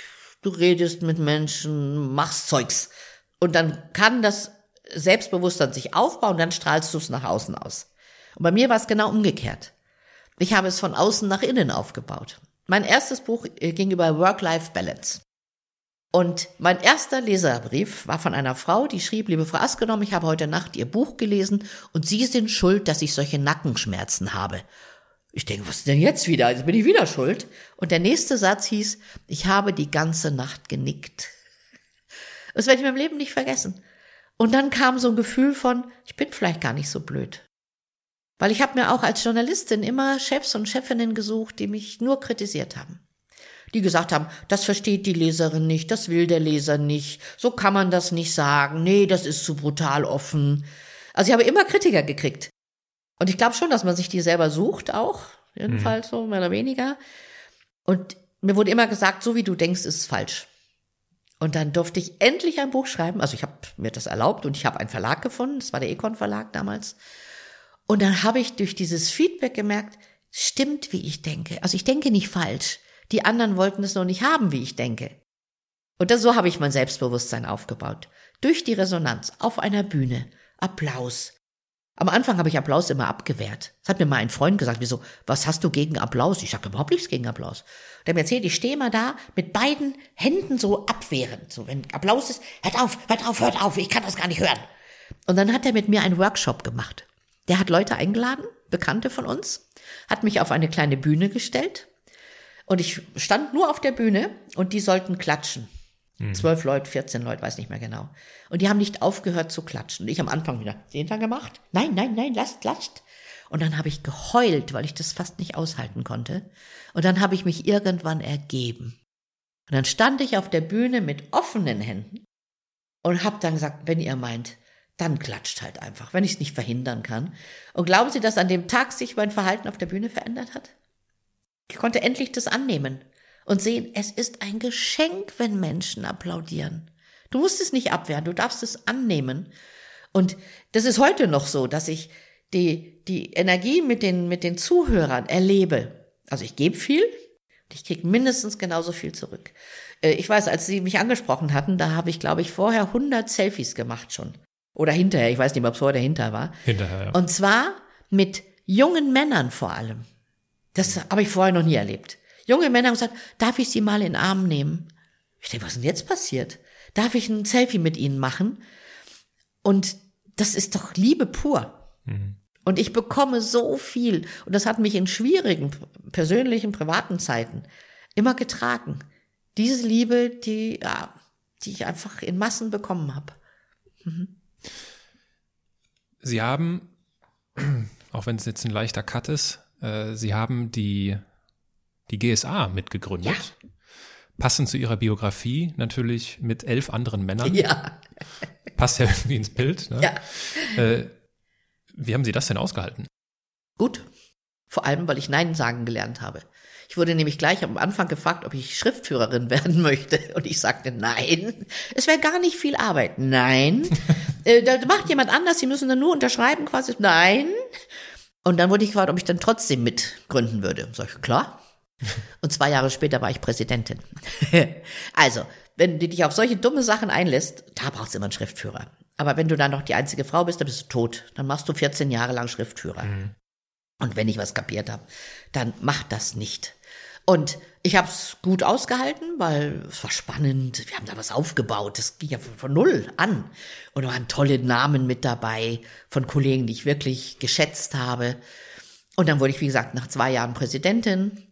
du redest mit Menschen, machst Zeugs. Und dann kann das Selbstbewusstsein sich aufbauen, dann strahlst du es nach außen aus. Und bei mir war es genau umgekehrt. Ich habe es von außen nach innen aufgebaut. Mein erstes Buch äh, ging über Work-Life-Balance. Und mein erster Leserbrief war von einer Frau, die schrieb, liebe Frau Askenom, ich habe heute Nacht Ihr Buch gelesen und Sie sind schuld, dass ich solche Nackenschmerzen habe. Ich denke, was ist denn jetzt wieder? Jetzt bin ich wieder schuld. Und der nächste Satz hieß, ich habe die ganze Nacht genickt. Das werde ich in meinem Leben nicht vergessen. Und dann kam so ein Gefühl von, ich bin vielleicht gar nicht so blöd. Weil ich habe mir auch als Journalistin immer Chefs und Chefinnen gesucht, die mich nur kritisiert haben. Die gesagt haben, das versteht die Leserin nicht, das will der Leser nicht, so kann man das nicht sagen, nee, das ist zu brutal offen. Also ich habe immer Kritiker gekriegt. Und ich glaube schon, dass man sich die selber sucht auch, jedenfalls mhm. so mehr oder weniger. Und mir wurde immer gesagt, so wie du denkst, ist es falsch. Und dann durfte ich endlich ein Buch schreiben. Also ich habe mir das erlaubt und ich habe einen Verlag gefunden. Das war der Econ Verlag damals. Und dann habe ich durch dieses Feedback gemerkt, stimmt, wie ich denke. Also ich denke nicht falsch. Die anderen wollten es noch nicht haben, wie ich denke. Und das, so habe ich mein Selbstbewusstsein aufgebaut. Durch die Resonanz auf einer Bühne. Applaus. Am Anfang habe ich Applaus immer abgewehrt. Das hat mir mal ein Freund gesagt, wieso, was hast du gegen Applaus? Ich sagte überhaupt nichts gegen Applaus. Der mir erzählt, ich stehe mal da mit beiden Händen so abwehrend. So, wenn Applaus ist, hört auf, hört auf, hört auf, ich kann das gar nicht hören. Und dann hat er mit mir einen Workshop gemacht. Der hat Leute eingeladen, Bekannte von uns, hat mich auf eine kleine Bühne gestellt und ich stand nur auf der Bühne und die sollten klatschen. Zwölf Leute, 14 Leute, weiß nicht mehr genau. Und die haben nicht aufgehört zu klatschen. Und ich am Anfang wieder, den da gemacht? Nein, nein, nein, lasst, lasst. Und dann habe ich geheult, weil ich das fast nicht aushalten konnte. Und dann habe ich mich irgendwann ergeben. Und dann stand ich auf der Bühne mit offenen Händen und habe dann gesagt, wenn ihr meint, dann klatscht halt einfach, wenn ich es nicht verhindern kann. Und glauben Sie, dass an dem Tag sich mein Verhalten auf der Bühne verändert hat? Ich konnte endlich das annehmen und sehen, es ist ein Geschenk, wenn Menschen applaudieren. Du musst es nicht abwehren, du darfst es annehmen. Und das ist heute noch so, dass ich die, die Energie mit den, mit den Zuhörern erlebe. Also ich gebe viel, ich kriege mindestens genauso viel zurück. Äh, ich weiß, als Sie mich angesprochen hatten, da habe ich, glaube ich, vorher 100 Selfies gemacht schon. Oder hinterher, ich weiß nicht, ob es vorher oder hinterher war. Hinterher, ja. Und zwar mit jungen Männern vor allem. Das habe ich vorher noch nie erlebt. Junge Männer haben gesagt, darf ich Sie mal in den Arm nehmen? Ich denke, was ist denn jetzt passiert? Darf ich ein Selfie mit Ihnen machen? Und das ist doch Liebe pur. Mhm. Und ich bekomme so viel. Und das hat mich in schwierigen, persönlichen, privaten Zeiten immer getragen. Diese Liebe, die, ja, die ich einfach in Massen bekommen habe. Mhm. Sie haben, auch wenn es jetzt ein leichter Cut ist, äh, Sie haben die, die GSA mitgegründet. Ja. Passend zu Ihrer Biografie natürlich mit elf anderen Männern. Ja. Passt ja irgendwie ins Bild. Ne? Ja. Äh, wie haben Sie das denn ausgehalten? Gut. Vor allem, weil ich Nein sagen gelernt habe. Ich wurde nämlich gleich am Anfang gefragt, ob ich Schriftführerin werden möchte. Und ich sagte nein. Es wäre gar nicht viel Arbeit. Nein. äh, da macht jemand anders, Sie müssen dann nur unterschreiben quasi. Nein. Und dann wurde ich gefragt, ob ich dann trotzdem mitgründen würde. Sag ich, klar. Und zwei Jahre später war ich Präsidentin. also, wenn du dich auf solche dumme Sachen einlässt, da brauchst du immer einen Schriftführer. Aber wenn du dann noch die einzige Frau bist, dann bist du tot. Dann machst du 14 Jahre lang Schriftführer. Mhm. Und wenn ich was kapiert habe, dann mach das nicht. Und ich habe es gut ausgehalten, weil es war spannend. Wir haben da was aufgebaut. Das ging ja von null an. Und da waren tolle Namen mit dabei von Kollegen, die ich wirklich geschätzt habe. Und dann wurde ich, wie gesagt, nach zwei Jahren Präsidentin.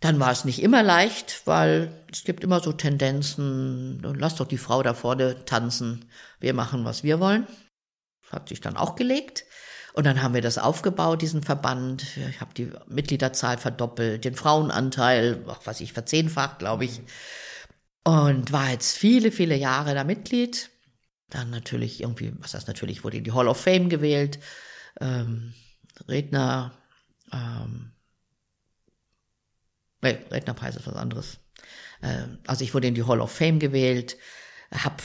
Dann war es nicht immer leicht, weil es gibt immer so Tendenzen, lass doch die Frau da vorne tanzen, wir machen, was wir wollen. Das hat sich dann auch gelegt. Und dann haben wir das aufgebaut, diesen Verband. Ich habe die Mitgliederzahl verdoppelt, den Frauenanteil, ach, was ich, verzehnfacht, glaube ich. Und war jetzt viele, viele Jahre da Mitglied. Dann natürlich irgendwie, was heißt natürlich, wurde in die Hall of Fame gewählt. Ähm, Redner, ähm, nee, Rednerpreis ist was anderes. Ähm, also ich wurde in die Hall of Fame gewählt, habe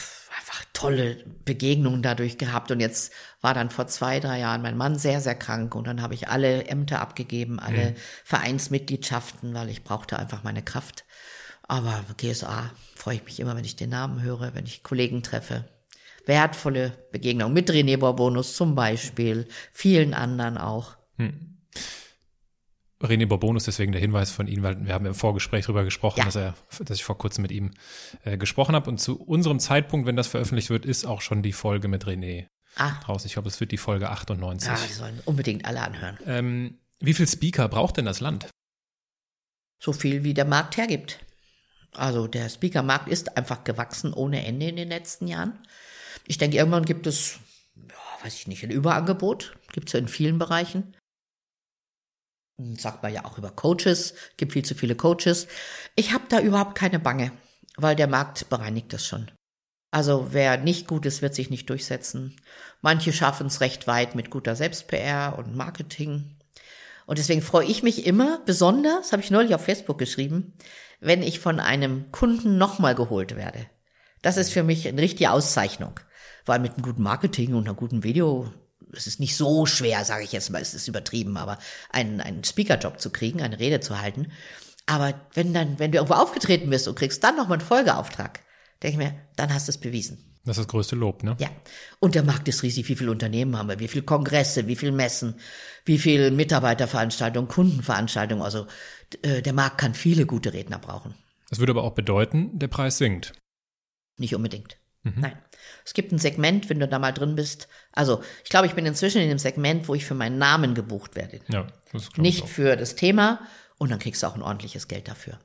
einfach tolle Begegnungen dadurch gehabt. Und jetzt war dann vor zwei, drei Jahren mein Mann sehr, sehr krank und dann habe ich alle Ämter abgegeben, alle mhm. Vereinsmitgliedschaften, weil ich brauchte einfach meine Kraft. Aber GSA freue ich mich immer, wenn ich den Namen höre, wenn ich Kollegen treffe. Wertvolle Begegnungen mit René Borbonus zum Beispiel, vielen anderen auch. Mhm. René Bourbonus, deswegen der Hinweis von Ihnen, weil wir haben im Vorgespräch darüber gesprochen, ja. dass er, dass ich vor kurzem mit ihm äh, gesprochen habe. Und zu unserem Zeitpunkt, wenn das veröffentlicht wird, ist auch schon die Folge mit René ah. draußen. Ich glaube, es wird die Folge 98. Ja, die sollen unbedingt alle anhören. Ähm, wie viel Speaker braucht denn das Land? So viel, wie der Markt hergibt. Also der Speakermarkt ist einfach gewachsen ohne Ende in den letzten Jahren. Ich denke, irgendwann gibt es, ja, weiß ich nicht, ein Überangebot. Gibt es ja in vielen Bereichen sagt man ja auch über Coaches, gibt viel zu viele Coaches. Ich habe da überhaupt keine Bange, weil der Markt bereinigt das schon. Also wer nicht gut ist, wird sich nicht durchsetzen. Manche schaffen es recht weit mit guter Selbst-PR und Marketing. Und deswegen freue ich mich immer, besonders, habe ich neulich auf Facebook geschrieben, wenn ich von einem Kunden nochmal geholt werde. Das ist für mich eine richtige Auszeichnung. Weil mit einem guten Marketing und einem guten Video es ist nicht so schwer, sage ich jetzt mal, es ist übertrieben, aber einen, einen Speaker-Job zu kriegen, eine Rede zu halten. Aber wenn dann, wenn du irgendwo aufgetreten bist und kriegst dann nochmal einen Folgeauftrag, denke ich mir, dann hast du es bewiesen. Das ist das größte Lob, ne? Ja. Und der Markt ist riesig. Wie viele Unternehmen haben wir? Wie viele Kongresse? Wie viele Messen? Wie viele Mitarbeiterveranstaltungen, Kundenveranstaltungen? Also äh, der Markt kann viele gute Redner brauchen. Das würde aber auch bedeuten, der Preis sinkt. Nicht unbedingt. Mhm. Nein. Es gibt ein Segment, wenn du da mal drin bist. Also, ich glaube, ich bin inzwischen in dem Segment, wo ich für meinen Namen gebucht werde. Ja, das Nicht für das Thema und dann kriegst du auch ein ordentliches Geld dafür.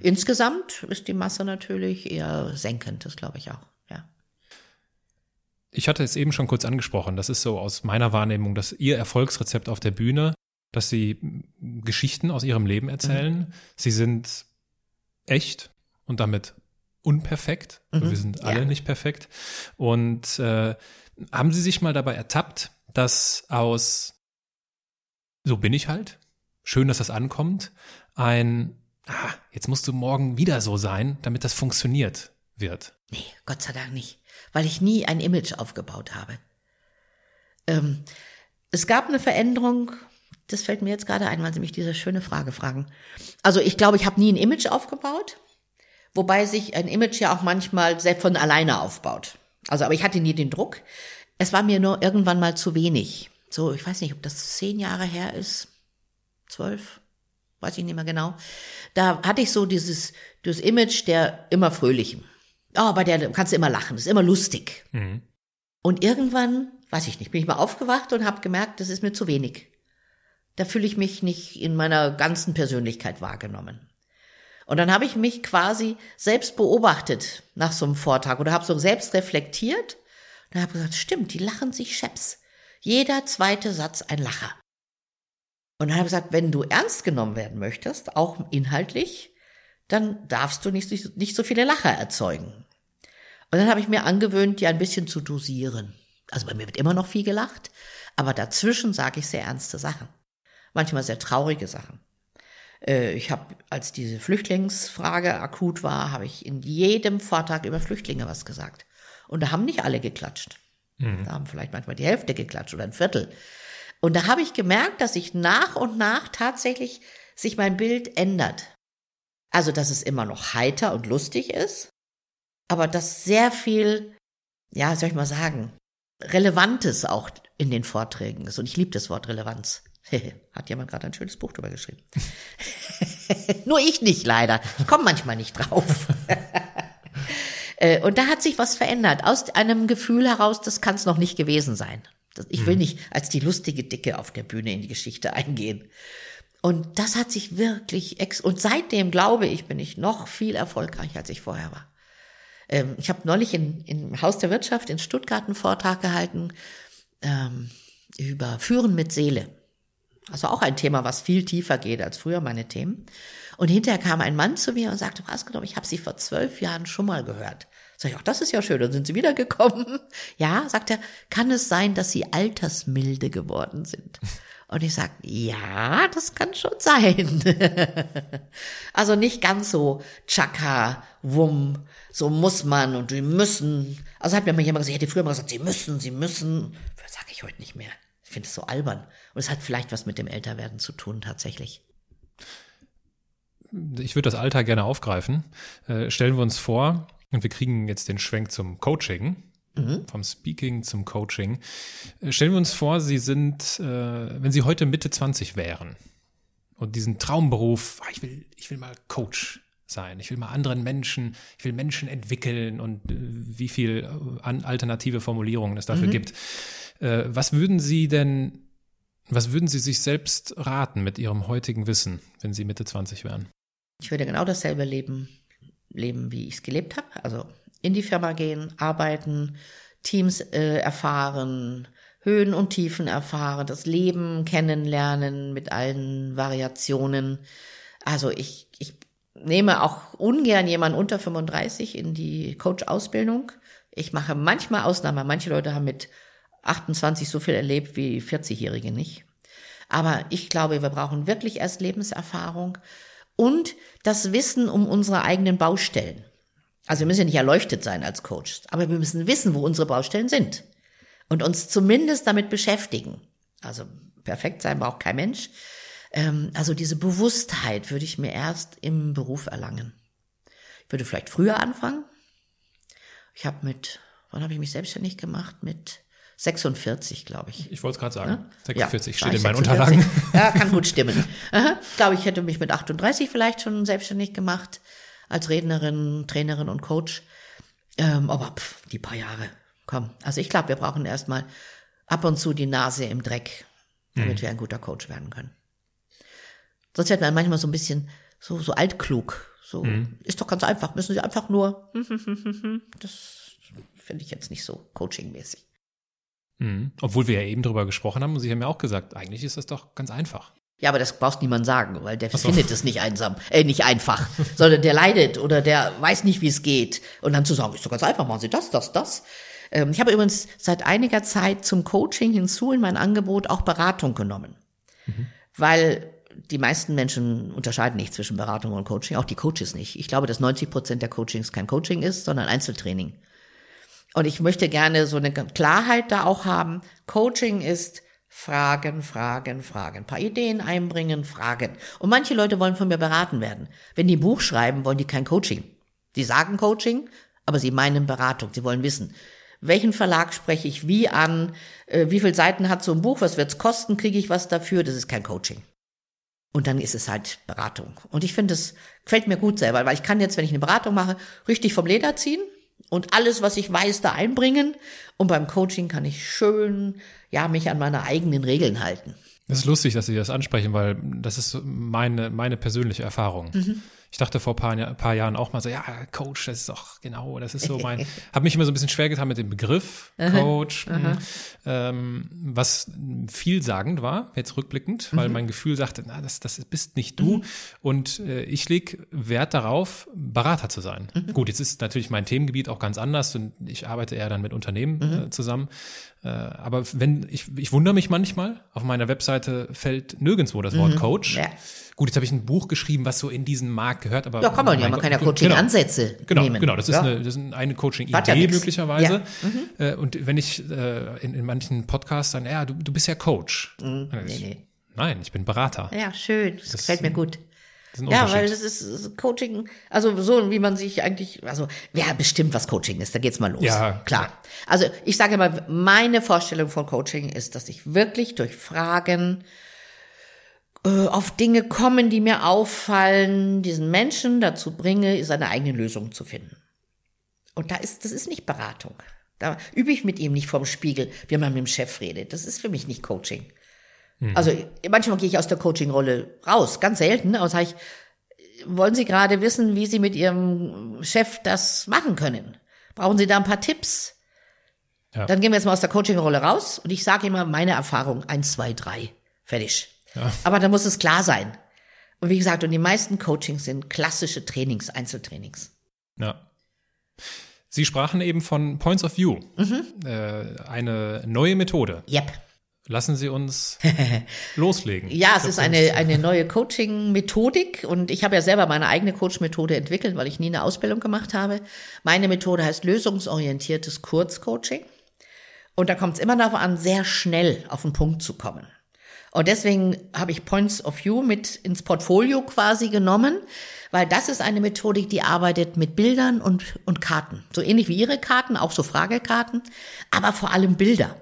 Insgesamt ist die Masse natürlich eher senkend, das glaube ich auch, ja. Ich hatte es eben schon kurz angesprochen, das ist so aus meiner Wahrnehmung, dass Ihr Erfolgsrezept auf der Bühne, dass Sie Geschichten aus Ihrem Leben erzählen. Mhm. Sie sind echt und damit unperfekt. Mhm. Wir sind alle ja. nicht perfekt. Und äh, haben Sie sich mal dabei ertappt, dass aus so bin ich halt, schön, dass das ankommt, ein ah, jetzt musst du morgen wieder so sein, damit das funktioniert wird. Nee, Gott sei Dank nicht, weil ich nie ein Image aufgebaut habe. Ähm, es gab eine Veränderung, das fällt mir jetzt gerade ein, weil Sie mich diese schöne Frage fragen. Also ich glaube, ich habe nie ein Image aufgebaut, wobei sich ein Image ja auch manchmal selbst von alleine aufbaut. Also, aber ich hatte nie den Druck. Es war mir nur irgendwann mal zu wenig. So, ich weiß nicht, ob das zehn Jahre her ist, zwölf, weiß ich nicht mehr genau. Da hatte ich so dieses, dieses Image der immer fröhlichen. Oh, bei der kannst du immer lachen, das ist immer lustig. Mhm. Und irgendwann, weiß ich nicht, bin ich mal aufgewacht und habe gemerkt, das ist mir zu wenig. Da fühle ich mich nicht in meiner ganzen Persönlichkeit wahrgenommen. Und dann habe ich mich quasi selbst beobachtet nach so einem Vortrag oder habe so selbst reflektiert und habe gesagt, stimmt, die lachen sich scheps. Jeder zweite Satz ein Lacher. Und dann habe ich gesagt, wenn du ernst genommen werden möchtest, auch inhaltlich, dann darfst du nicht, nicht so viele Lacher erzeugen. Und dann habe ich mir angewöhnt, die ein bisschen zu dosieren. Also bei mir wird immer noch viel gelacht, aber dazwischen sage ich sehr ernste Sachen. Manchmal sehr traurige Sachen. Äh, ich habe, als diese Flüchtlingsfrage akut war, habe ich in jedem Vortrag über Flüchtlinge was gesagt. Und da haben nicht alle geklatscht. Mhm. Da haben vielleicht manchmal die Hälfte geklatscht oder ein Viertel. Und da habe ich gemerkt, dass sich nach und nach tatsächlich sich mein Bild ändert. Also, dass es immer noch heiter und lustig ist, aber dass sehr viel, ja, soll ich mal sagen, Relevantes auch in den Vorträgen ist. Und ich liebe das Wort Relevanz. Hat jemand gerade ein schönes Buch drüber geschrieben. Nur ich nicht, leider. Ich komme manchmal nicht drauf. Äh, und da hat sich was verändert. Aus einem Gefühl heraus, das kann es noch nicht gewesen sein. Ich will mhm. nicht als die lustige Dicke auf der Bühne in die Geschichte eingehen. Und das hat sich wirklich ex und seitdem glaube ich, bin ich noch viel erfolgreicher, als ich vorher war. Ähm, ich habe neulich in, im Haus der Wirtschaft in Stuttgart einen Vortrag gehalten ähm, über Führen mit Seele. Also auch ein Thema, was viel tiefer geht als früher meine Themen. Und hinterher kam ein Mann zu mir und sagte, was genau, ich habe Sie vor zwölf Jahren schon mal gehört. Sag ich, ach, das ist ja schön, dann sind Sie wiedergekommen. Ja, sagt er, kann es sein, dass Sie altersmilde geworden sind? Und ich sag, ja, das kann schon sein. also nicht ganz so tschakka, wumm, so muss man und wir müssen. Also hat mir mal jemand gesagt, ich hätte früher mal gesagt, Sie müssen, Sie müssen. Das sage ich heute nicht mehr. Ich finde es so albern. Und es hat vielleicht was mit dem Älterwerden zu tun, tatsächlich ich würde das Alter gerne aufgreifen. Äh, stellen wir uns vor, und wir kriegen jetzt den Schwenk zum Coaching, mhm. vom Speaking zum Coaching. Äh, stellen wir uns vor, Sie sind, äh, wenn Sie heute Mitte 20 wären und diesen Traumberuf, ah, ich will, ich will mal Coach sein, ich will mal anderen Menschen, ich will Menschen entwickeln und äh, wie viel äh, an alternative Formulierungen es dafür mhm. gibt. Äh, was würden Sie denn was würden Sie sich selbst raten mit Ihrem heutigen Wissen, wenn Sie Mitte 20 wären? Ich würde genau dasselbe leben, leben, wie ich es gelebt habe. Also in die Firma gehen, arbeiten, Teams äh, erfahren, Höhen und Tiefen erfahren, das Leben kennenlernen mit allen Variationen. Also ich, ich nehme auch ungern jemanden unter 35 in die Coach-Ausbildung. Ich mache manchmal Ausnahmen. Manche Leute haben mit 28 so viel erlebt wie 40-Jährige nicht. Aber ich glaube, wir brauchen wirklich erst Lebenserfahrung und das Wissen um unsere eigenen Baustellen. Also wir müssen ja nicht erleuchtet sein als Coach, aber wir müssen wissen, wo unsere Baustellen sind und uns zumindest damit beschäftigen. Also perfekt sein braucht kein Mensch. Ähm, also diese Bewusstheit würde ich mir erst im Beruf erlangen. Ich würde vielleicht früher anfangen. Ich habe mit, wann habe ich mich selbstständig gemacht? Mit 46, glaube ich. Ich wollte es gerade sagen. Ja? 46 ja, steht in meinen Unterlagen. Ja, kann gut stimmen. Ich glaube, ich hätte mich mit 38 vielleicht schon selbstständig gemacht als Rednerin, Trainerin und Coach. Ähm, aber pff, die paar Jahre, komm. Also ich glaube, wir brauchen erstmal ab und zu die Nase im Dreck, damit mhm. wir ein guter Coach werden können. Sonst wird man manchmal so ein bisschen so, so altklug, So ist doch ganz einfach. Müssen Sie einfach nur. Das finde ich jetzt nicht so coachingmäßig. Mhm. Obwohl wir ja eben drüber gesprochen haben und Sie haben ja auch gesagt, eigentlich ist das doch ganz einfach. Ja, aber das brauchst niemand sagen, weil der findet es nicht einsam, äh, nicht einfach, sondern der leidet oder der weiß nicht, wie es geht. Und dann zu sagen, ist doch ganz einfach, machen Sie das, das, das. Ähm, ich habe übrigens seit einiger Zeit zum Coaching hinzu in mein Angebot auch Beratung genommen. Weil die meisten Menschen unterscheiden nicht zwischen Beratung und Coaching, auch die Coaches nicht. Ich glaube, dass 90 Prozent der Coachings kein Coaching ist, sondern Einzeltraining. Und ich möchte gerne so eine Klarheit da auch haben. Coaching ist Fragen, Fragen, Fragen. Ein paar Ideen einbringen, Fragen. Und manche Leute wollen von mir beraten werden. Wenn die ein Buch schreiben, wollen die kein Coaching. Sie sagen Coaching, aber sie meinen Beratung. Sie wollen wissen, welchen Verlag spreche ich wie an, äh, wie viele Seiten hat so ein Buch, was wird's kosten, kriege ich was dafür. Das ist kein Coaching. Und dann ist es halt Beratung. Und ich finde, es gefällt mir gut selber, weil ich kann jetzt, wenn ich eine Beratung mache, richtig vom Leder ziehen und alles, was ich weiß, da einbringen. Und beim Coaching kann ich schön, ja, mich an meine eigenen Regeln halten. Es ist lustig, dass Sie das ansprechen, weil das ist meine, meine persönliche Erfahrung. Ich dachte vor ein paar, paar Jahren auch mal so, ja, Coach, das ist doch genau, das ist so mein, habe mich immer so ein bisschen schwer getan mit dem Begriff Coach, mh, ähm, was vielsagend war, jetzt rückblickend, weil mein Gefühl sagte, na, das, das bist nicht du. Und äh, ich leg Wert darauf, Berater zu sein. Gut, jetzt ist natürlich mein Themengebiet auch ganz anders und ich arbeite eher dann mit Unternehmen äh, zusammen, äh, aber wenn, ich, ich wundere mich manchmal, auf meiner Webseite fällt nirgendwo das Wort Coach. Ja. Gut, jetzt habe ich ein Buch geschrieben, was so in diesen Markt gehört, aber. Ja, kann man ja, man Gott, kann ja genau. Coaching-Ansätze Genau, nehmen. genau, das ist Ja. eine, das ist eine ja Coaching-Idee nix. möglicherweise. Ja. Äh, Und wenn ich äh, in, in manchen Podcasts dann, ja, du, du bist ja Coach. Mhm. Dann Nee, ich, nee. Nein, ich bin Berater. Ja, schön. Das, Das- gefällt mir gut. Ja, weil das ist Coaching, also so wie man sich eigentlich, also wer bestimmt, was Coaching ist, da geht's mal los. Ja, klar. Also ich sage mal, meine Vorstellung von Coaching ist, dass ich wirklich durch Fragen äh, auf Dinge kommen, die mir auffallen, diesen Menschen dazu bringe, seine eigene Lösung zu finden. Und da ist, das ist nicht Beratung. Da übe ich mit ihm nicht vorm Spiegel, wie man mit dem Chef redet. Das ist für mich nicht Coaching. Also manchmal gehe ich aus der Coaching-Rolle raus, ganz selten, aber sage ich, wollen Sie gerade wissen, wie Sie mit Ihrem Chef das machen können? Brauchen Sie da ein paar Tipps? Ja. Dann gehen wir jetzt mal aus der Coaching-Rolle raus und ich sage immer meine Erfahrung, eins, zwei, drei, fertig. Aber da muss es klar sein. Und wie gesagt, und die meisten Coachings sind klassische Trainings, Einzeltrainings. Ja. Sie sprachen eben von Points of View, Mhm. äh, eine neue Methode. Yep. Lassen Sie uns loslegen. Ja, es ist eine, eine neue Coaching-Methodik und ich habe ja selber meine eigene Coach-Methode entwickelt, weil ich nie eine Ausbildung gemacht habe. Meine Methode heißt lösungsorientiertes Kurzcoaching. Und da kommt es immer darauf an, sehr schnell auf den Punkt zu kommen. Und deswegen habe ich Points of View mit ins Portfolio quasi genommen, weil das ist eine Methodik, die arbeitet mit Bildern und, und Karten. So ähnlich wie Ihre Karten, auch so Fragekarten, aber vor allem Bilder.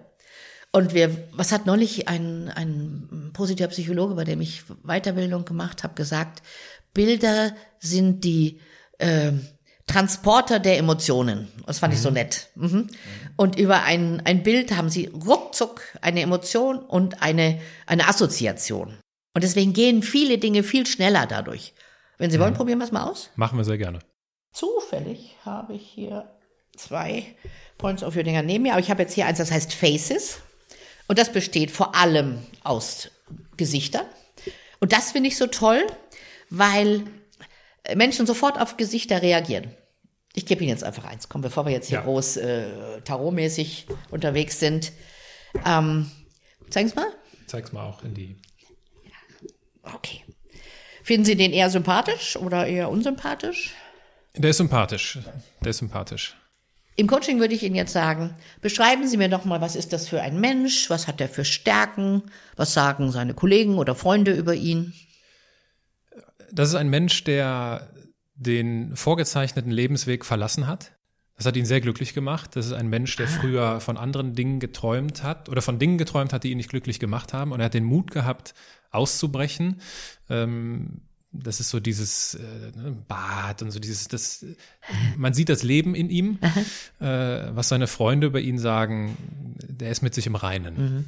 Und wir, was hat neulich ein, ein positiver Psychologe, bei dem ich Weiterbildung gemacht habe, gesagt, Bilder sind die äh, Transporter der Emotionen. Das fand ich so nett. Mhm. Und über ein, ein Bild haben sie ruckzuck eine Emotion und eine, eine Assoziation. Und deswegen gehen viele Dinge viel schneller dadurch. Wenn Sie wollen, probieren wir es mal aus. Machen wir sehr gerne. Zufällig habe ich hier zwei Points of View Dinger neben mir, aber ich habe jetzt hier eins, das heißt Faces. Und das besteht vor allem aus Gesichtern. Und das finde ich so toll, weil Menschen sofort auf Gesichter reagieren. Ich gebe Ihnen jetzt einfach eins, komm, bevor wir jetzt hier Ja. groß äh, tarotmäßig unterwegs sind. Ähm, zeigen Sie mal. Zeig's mal auch in die. Okay. Finden Sie den eher sympathisch oder eher unsympathisch? Der ist sympathisch. Der ist sympathisch. Im Coaching würde ich Ihnen jetzt sagen, beschreiben Sie mir doch mal, was ist das für ein Mensch, was hat er für Stärken, was sagen seine Kollegen oder Freunde über ihn? Das ist ein Mensch, der den vorgezeichneten Lebensweg verlassen hat. Das hat ihn sehr glücklich gemacht. Das ist ein Mensch, der früher von anderen Dingen geträumt hat oder von Dingen geträumt hat, die ihn nicht glücklich gemacht haben. Und er hat den Mut gehabt, auszubrechen. Ähm, das ist so dieses äh, ne, Bad und so dieses, das, man sieht das Leben in ihm, äh, was seine Freunde über ihn sagen, der ist mit sich im Reinen.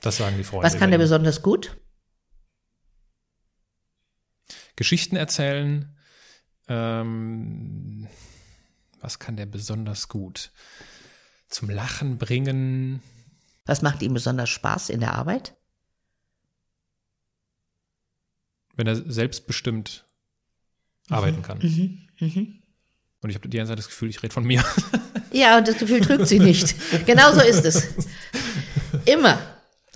Das sagen die Freunde. Was kann der besonders gut? Geschichten erzählen, Ähm, was kann der besonders gut? Zum Lachen bringen. Was macht ihm besonders Spaß in der Arbeit? Wenn er selbstbestimmt arbeiten kann. Und ich habe die ganze Zeit das Gefühl, ich rede von mir. Ja, und das Gefühl trügt sie nicht. Genau so ist es. Immer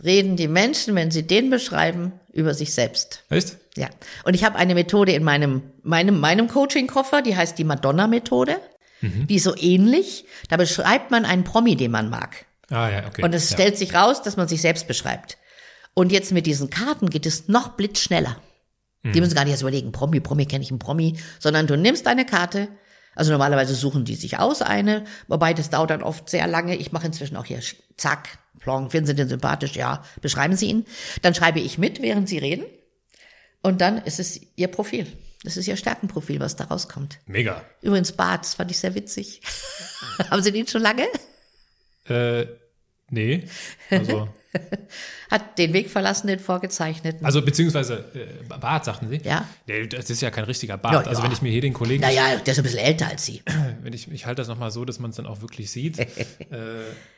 reden die Menschen, wenn sie den beschreiben, über sich selbst. Echt? Ja. Und ich habe eine Methode in meinem, meinem, meinem Coaching-Koffer, die heißt die Madonna-Methode. Die ist so ähnlich. Da beschreibt man einen Promi, den man mag. Ah, ja, okay. Und es ja. stellt sich raus, dass man sich selbst beschreibt. Und jetzt mit diesen Karten geht es noch blitzschneller. Die müssen gar nicht erst überlegen, Promi, Promi, kenne ich einen Promi, sondern du nimmst eine Karte. Also normalerweise suchen die sich aus eine, wobei das dauert dann oft sehr lange. Ich mache inzwischen auch hier zack, plong, finden Sie den sympathisch? Ja, beschreiben Sie ihn. Dann schreibe ich mit, während Sie reden. Und dann ist es Ihr Profil. Das ist Ihr Stärkenprofil, was da rauskommt. Mega. Übrigens Bart, das fand ich sehr witzig. Haben Sie den schon lange? Äh, nee. Also, Hat den Weg verlassen, den vorgezeichneten. also beziehungsweise äh, Bart, sagten Sie? Ja. Nee, das ist ja kein richtiger Bart. Ja, ja. Also wenn ich mir hier den Kollegen, Naja, der ist ein bisschen älter als Sie. wenn ich, ich halte das nochmal so, dass man es dann auch wirklich sieht. äh,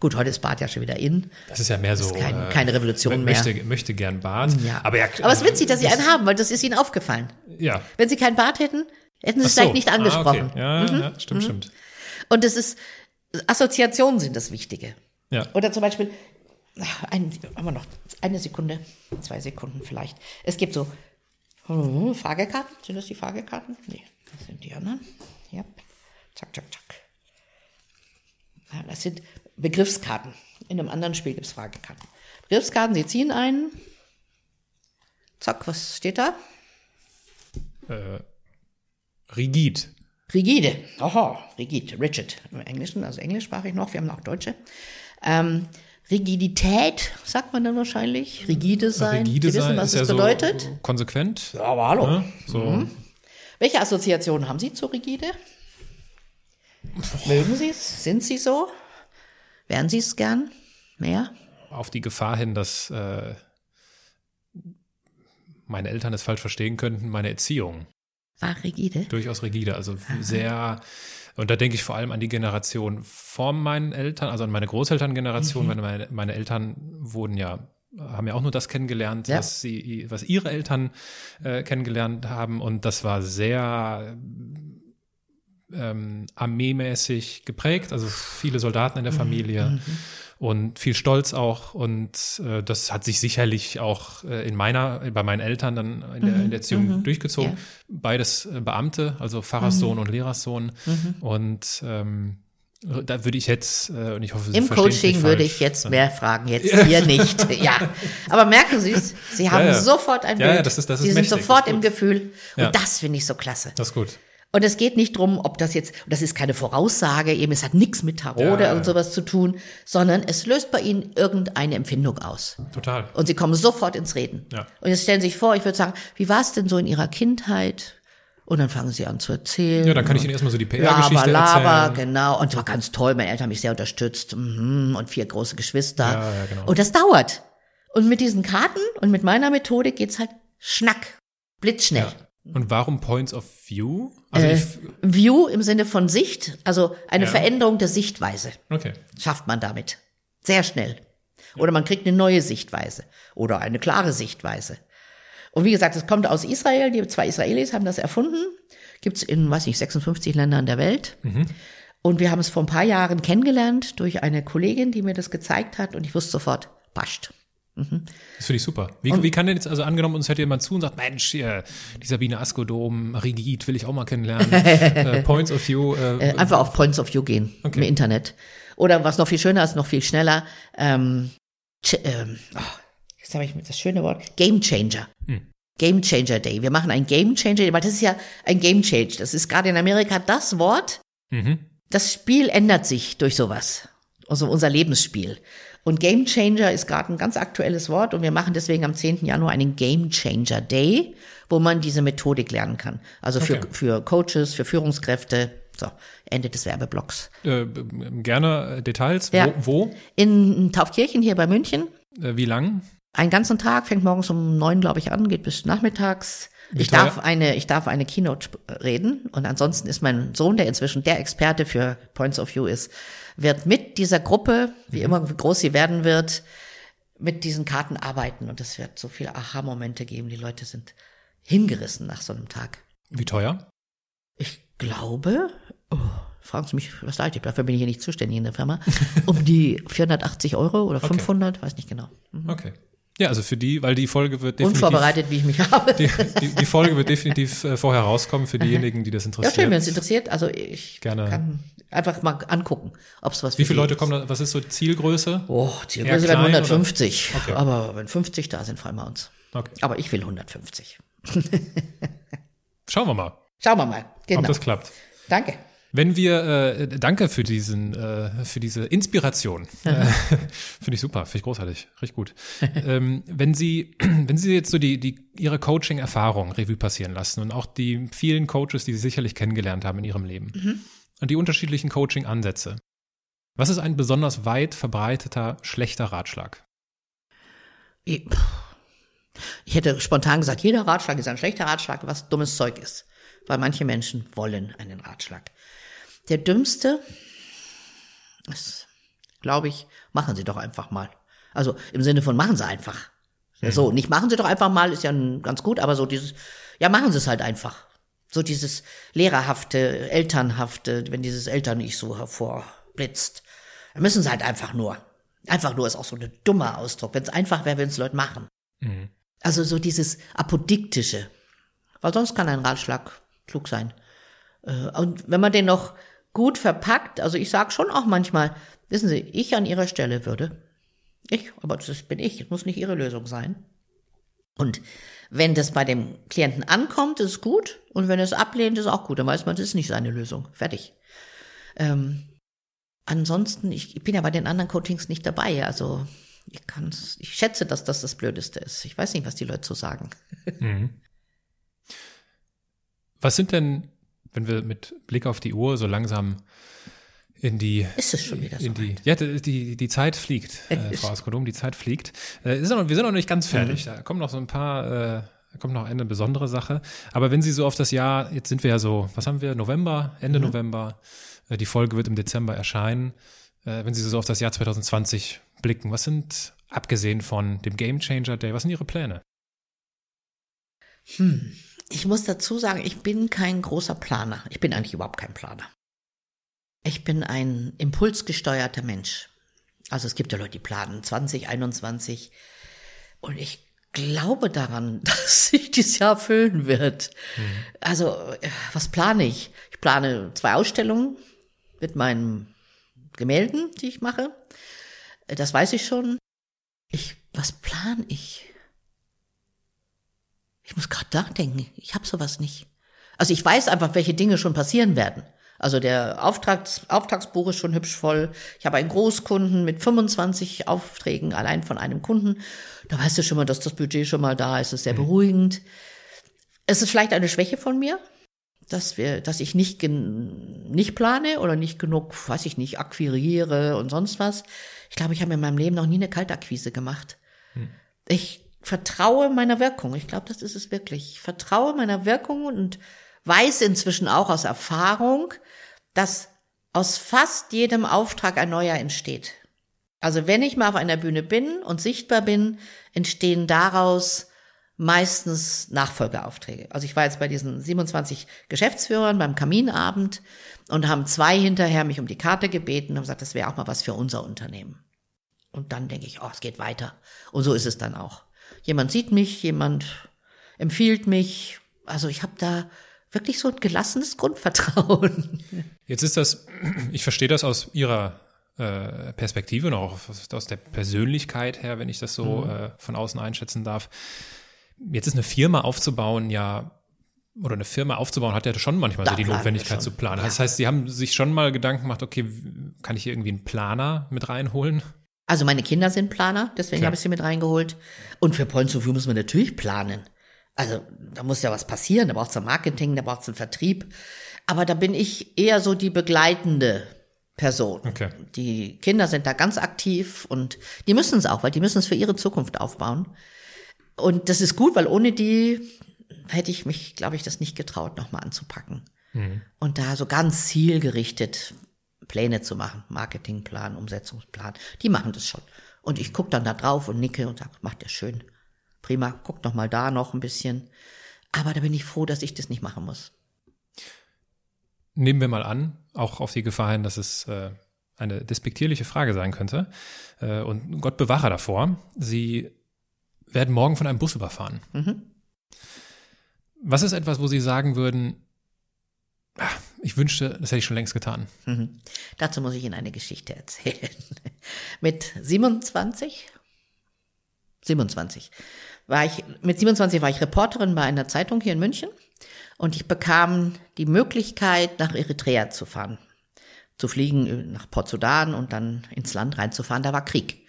Gut, heute ist Bart ja schon wieder in. das ist ja mehr so. kein- äh, keine Revolution mehr. möchte, Möchte gern Bart. Ja. Aber ja. Aber es ist witzig, dass Sie einen haben, weil das ist Ihnen aufgefallen. Ja. Wenn Sie keinen Bart hätten, hätten Sie es so. vielleicht nicht Ah, angesprochen. Mhm. okay. Ja, ja, stimmt, stimmt. Und es ist, Assoziationen sind das Wichtige. Ja. Oder zum Beispiel, ein, haben wir noch eine Sekunde, zwei Sekunden vielleicht. Es gibt so hm, Fragekarten. Sind das die Fragekarten? Nee, das sind die anderen. Ja. Zack, zack, zack. Ja, das sind Begriffskarten. In einem anderen Spiel gibt es Fragekarten. Begriffskarten, Sie ziehen einen. Zack, was steht da? Äh, rigid. Rigide. Oho, rigid, rigid im Englischen, also englischsprachig noch, wir haben auch Deutsche. Ähm, Rigidität, sagt man dann wahrscheinlich. Rigide sein. Rigide Sie wissen, sein was das ja bedeutet? so konsequent. Ja, aber hallo. Ne? So. Welche Assoziationen haben Sie zu rigide? Mögen Sie es? Sind Sie so? Wären Sie es gern? Mehr? auf die Gefahr hin, dass äh, meine Eltern es falsch verstehen könnten, meine Erziehung War rigide? durchaus rigide. Also sehr, und da denke ich vor allem an die Generation vor meinen Eltern, also an meine Großelterngeneration, Mhm. weil meine, meine Eltern wurden ja haben ja auch nur das kennengelernt, Ja. was sie, was ihre Eltern äh, kennengelernt haben und das war sehr ähm, armeemäßig geprägt, also viele Soldaten in der Familie und viel Stolz auch und äh, das hat sich sicherlich auch äh, in meiner, bei meinen Eltern dann in der, in der Erziehung durchgezogen. Ja. Beides äh, Beamte, also Pfarrerssohn und Lehrerssohn und ähm, da würde ich jetzt, äh, und ich hoffe, Sie Im Coaching würde ich jetzt mehr fragen, jetzt hier nicht. Ja, aber merken Sie es, Sie haben Ja, ja. sofort ein Bild. ja, das ist- das ist Sie sind mächtig, sofort das ist im. Gefühl. Und das finde ich so klasse. Das ist gut. Und es geht nicht drum, ob das jetzt, und das ist keine Voraussage, eben es hat nichts mit Tarot Ja, oder ja. irgend sowas zu tun, sondern es löst bei Ihnen irgendeine Empfindung aus. Total. Und Sie kommen sofort ins Reden. Ja. Und jetzt stellen Sie sich vor, ich würde sagen, wie war es denn so in Ihrer Kindheit? Und dann fangen Sie an zu erzählen. Ja, dann kann ich Ihnen erstmal so die Laber, PR-Geschichte Laber, erzählen. genau. Und es war ganz toll, meine Eltern haben mich sehr unterstützt. Mhm. Und vier große Geschwister. Ja, ja, genau. Und das dauert. Und mit diesen Karten und mit meiner Methode geht's halt schnack, blitzschnell. Und warum Points of View? Also Äh, View im Sinne von Sicht, also eine Ja. Veränderung der Sichtweise okay. schafft man damit. Sehr schnell. Oder man kriegt eine neue Sichtweise oder eine klare Sichtweise. Und wie gesagt, es kommt aus Israel. Die zwei Israelis haben das erfunden. Gibt's in, weiß nicht, 56 Ländern der Welt. Und wir haben es vor ein paar Jahren kennengelernt durch eine Kollegin, die mir das gezeigt hat. Und ich wusste sofort, passt. Das finde ich super. Wie, wie kann denn jetzt, also angenommen, uns hört jemand zu und sagt, Mensch, hier, die Sabine Askodom, Rigid, will ich auch mal kennenlernen. äh, Points of View. Äh, Äh, einfach auf Points of View gehen Okay. im Internet. Oder was noch viel schöner ist, noch viel schneller, ähm, ähm, oh, jetzt habe ich das schöne Wort, Game Changer. Game Changer Day. Wir machen ein Game Changer Day, weil das ist ja ein Game Change. Das ist gerade in Amerika das Wort. Mhm. Das Spiel ändert sich durch sowas. Also unser Lebensspiel. Und Game Changer ist gerade ein ganz aktuelles Wort und wir machen deswegen am 10. Januar einen Game Changer Day, wo man diese Methodik lernen kann. Also für, Okay. für Coaches, für Führungskräfte. So, Ende des Werbeblocks. äh, gerne äh, Details. Ja. Wo? wo? In Taufkirchen hier bei München. Äh, wie lang? Einen ganzen Tag, fängt morgens um neun, glaube ich, an, geht bis nachmittags. Wie Ich teuer? darf eine, ich darf eine Keynote sp- reden und ansonsten ist mein Sohn, der inzwischen der Experte für Points of View ist, wird mit dieser Gruppe, wie immer wie groß sie werden wird, mit diesen Karten arbeiten und es wird so viele Aha-Momente geben. Die Leute sind hingerissen nach so einem Tag. Wie teuer? Ich glaube, oh, fragen Sie mich, was leid ich, dafür bin ich hier nicht zuständig in der Firma, um die 480 Euro oder 500, weiß nicht genau. Okay. Ja, also für die, weil die Folge wird definitiv. Unvorbereitet, wie ich mich habe. Die, die, die Folge wird definitiv äh, vorher rauskommen für diejenigen, die das Ja, interessiert. schön, wenn es interessiert. Also ich Gerne. kann einfach mal angucken, ob es was für Wie viele Leute kommen da? Was ist so Zielgröße? Oh, Zielgröße werden klein, 150. oder? Okay. Aber wenn 50 da sind, freuen wir uns. Okay. Aber ich will 150. Schauen wir mal, Schauen wir mal. Genau. ob das klappt. Danke. Wenn wir, äh, danke für diesen, äh, für diese Inspiration. Äh, Finde ich super, finde ich großartig, richtig gut. ähm, wenn Sie, wenn Sie jetzt so die, die Ihre Coaching-Erfahrung Revue passieren lassen und auch die vielen Coaches, die Sie sicherlich kennengelernt haben in Ihrem Leben und die unterschiedlichen Coaching-Ansätze. Was ist ein besonders weit verbreiteter schlechter Ratschlag? Ich hätte spontan gesagt, jeder Ratschlag ist ein schlechter Ratschlag, was dummes Zeug ist. Weil manche Menschen wollen einen Ratschlag. Der dümmste ist, glaube ich, machen Sie doch einfach mal. Also im Sinne von machen Sie einfach. Ja, So, nicht machen Sie doch einfach mal, ist ja ganz gut, aber so dieses, ja, machen Sie es halt einfach. So dieses lehrerhafte, elternhafte, wenn dieses Eltern nicht so hervorblitzt. Dann müssen Sie halt einfach nur. Einfach nur ist auch so ein dummer Ausdruck. Wenn es einfach wäre, würden es Leute machen. Also so dieses Apodiktische. Weil sonst kann ein Ratschlag klug sein. Äh, Und wenn man den noch gut verpackt, also ich sage schon auch manchmal, wissen Sie, ich an Ihrer Stelle würde, ich, aber das bin ich, es muss nicht Ihre Lösung sein. Und wenn das bei dem Klienten ankommt, ist gut. Und wenn es ablehnt, ist auch gut. Dann weiß man, das ist nicht seine Lösung. Fertig. Ähm, ansonsten, ich, ich bin ja bei den anderen Coachings nicht dabei. Also ich kann's, ich schätze, dass das das Blödeste ist. Ich weiß nicht, was die Leute so sagen. Was sind denn, wenn wir mit Blick auf die Uhr so langsam in die Ist es schon wieder so in die, weit? ja, die, die, die Zeit fliegt, äh, Frau Askodom, die Zeit fliegt. Äh, ist noch, wir sind noch nicht ganz fertig. Da kommen noch so ein paar, äh, da kommt noch eine besondere Sache. Aber wenn Sie so auf das Jahr, jetzt sind wir ja so, was haben wir, November, Ende November, äh, die Folge wird im Dezember erscheinen. Äh, wenn Sie so auf das Jahr 2020 blicken, was sind, abgesehen von dem Game Changer Day, was sind Ihre Pläne? Ich muss dazu sagen, ich bin kein großer Planer. Ich bin eigentlich überhaupt kein Planer. Ich bin ein impulsgesteuerter Mensch. Also es gibt ja Leute, die planen 2021. Und ich glaube daran, dass sich dieses Jahr füllen wird. Also, äh, was plane ich? Ich plane zwei Ausstellungen mit meinen Gemälden, die ich mache. Äh, Das weiß ich schon. Ich, was plane ich? Ich muss gerade nachdenken. Ich habe sowas nicht. Also ich weiß einfach, welche Dinge schon passieren werden. Also der Auftrags, Auftragsbuch ist schon hübsch voll. Ich habe einen Großkunden mit 25 Aufträgen allein von einem Kunden. Da weißt du schon mal, dass das Budget schon mal da ist. Das ist sehr beruhigend. Es ist vielleicht eine Schwäche von mir, dass wir, dass ich nicht gen, nicht plane oder nicht genug, weiß ich nicht, akquiriere und sonst was. Ich glaube, ich habe in meinem Leben noch nie eine Kaltakquise gemacht. Ich vertraue meiner Wirkung. Ich glaube, das ist es wirklich. Ich vertraue meiner Wirkung und weiß inzwischen auch aus Erfahrung, dass aus fast jedem Auftrag ein neuer entsteht. Also wenn ich mal auf einer Bühne bin und sichtbar bin, entstehen daraus meistens Nachfolgeaufträge. Also ich war jetzt bei diesen 27 Geschäftsführern beim Kaminabend und haben zwei hinterher mich um die Karte gebeten und gesagt, das wäre auch mal was für unser Unternehmen. Und dann denke ich, oh, es geht weiter. Und so ist es dann auch. Jemand sieht mich, jemand empfiehlt mich. Also ich habe da wirklich so ein gelassenes Grundvertrauen. Jetzt ist das, ich verstehe das aus Ihrer äh, Perspektive und auch aus, der Persönlichkeit her, wenn ich das so äh, von außen einschätzen darf. Jetzt ist eine Firma aufzubauen, ja, oder eine Firma aufzubauen, hat ja schon manchmal so die Notwendigkeit zu planen. ja. Das heißt, Sie haben sich schon mal Gedanken gemacht, okay, kann ich hier irgendwie einen Planer mit reinholen? Also meine Kinder sind Planer, deswegen habe ich sie mit reingeholt. Und für Points of View muss man natürlich planen. Also da muss ja was passieren, da braucht es ein Marketing, da braucht es einen Vertrieb. Aber da bin ich eher so die begleitende Person. Okay. Die Kinder sind da ganz aktiv und die müssen es auch, weil die müssen es für ihre Zukunft aufbauen. Und das ist gut, weil ohne die hätte ich mich, glaube ich, das nicht getraut, nochmal anzupacken. Und da so ganz zielgerichtet Pläne zu machen, Marketingplan, Umsetzungsplan, die machen das schon. Und ich gucke dann da drauf und nicke und sage, macht ihr schön. Prima, guckt noch mal da noch ein bisschen. Aber da bin ich froh, dass ich das nicht machen muss. Nehmen wir mal an, auch auf die Gefahr hin, dass es äh, eine despektierliche Frage sein könnte. Äh, und Gott bewahre davor. Sie werden morgen von einem Bus überfahren. Was ist etwas, wo Sie sagen würden, ah, ich wünschte, das hätte ich schon längst getan? Mhm. Dazu muss ich Ihnen eine Geschichte erzählen. mit 27, 27 war ich, mit 27 war ich Reporterin bei einer Zeitung hier in München und ich bekam die Möglichkeit, nach Eritrea zu fahren. Zu fliegen nach Port Sudan und dann ins Land reinzufahren. Da war Krieg.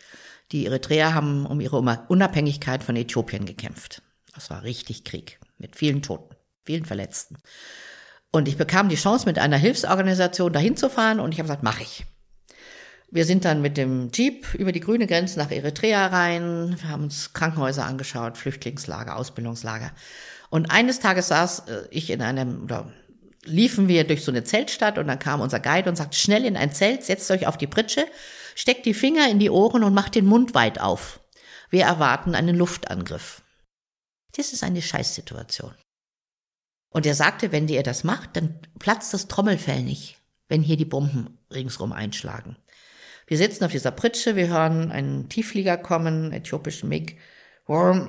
Die Eritreer haben um ihre Unabhängigkeit von Äthiopien gekämpft. Das war richtig Krieg. Mit vielen Toten, vielen Verletzten. Und ich bekam die Chance, mit einer Hilfsorganisation dahin zu fahren und ich habe gesagt, mache ich. Wir sind dann mit dem Jeep über die grüne Grenze nach Eritrea rein, wir haben uns Krankenhäuser angeschaut, Flüchtlingslager, Ausbildungslager. Und eines Tages saß äh, ich in einem, oder liefen wir durch so eine Zeltstadt und dann kam unser Guide und sagte, schnell in ein Zelt, setzt euch auf die Pritsche, steckt die Finger in die Ohren und macht den Mund weit auf. Wir erwarten einen Luftangriff. Das ist eine Scheißsituation. Und er sagte, wenn ihr das macht, dann platzt das Trommelfell nicht, wenn hier die Bomben ringsrum einschlagen. Wir sitzen auf dieser Pritsche, wir hören einen Tiefflieger kommen, äthiopischen MiG,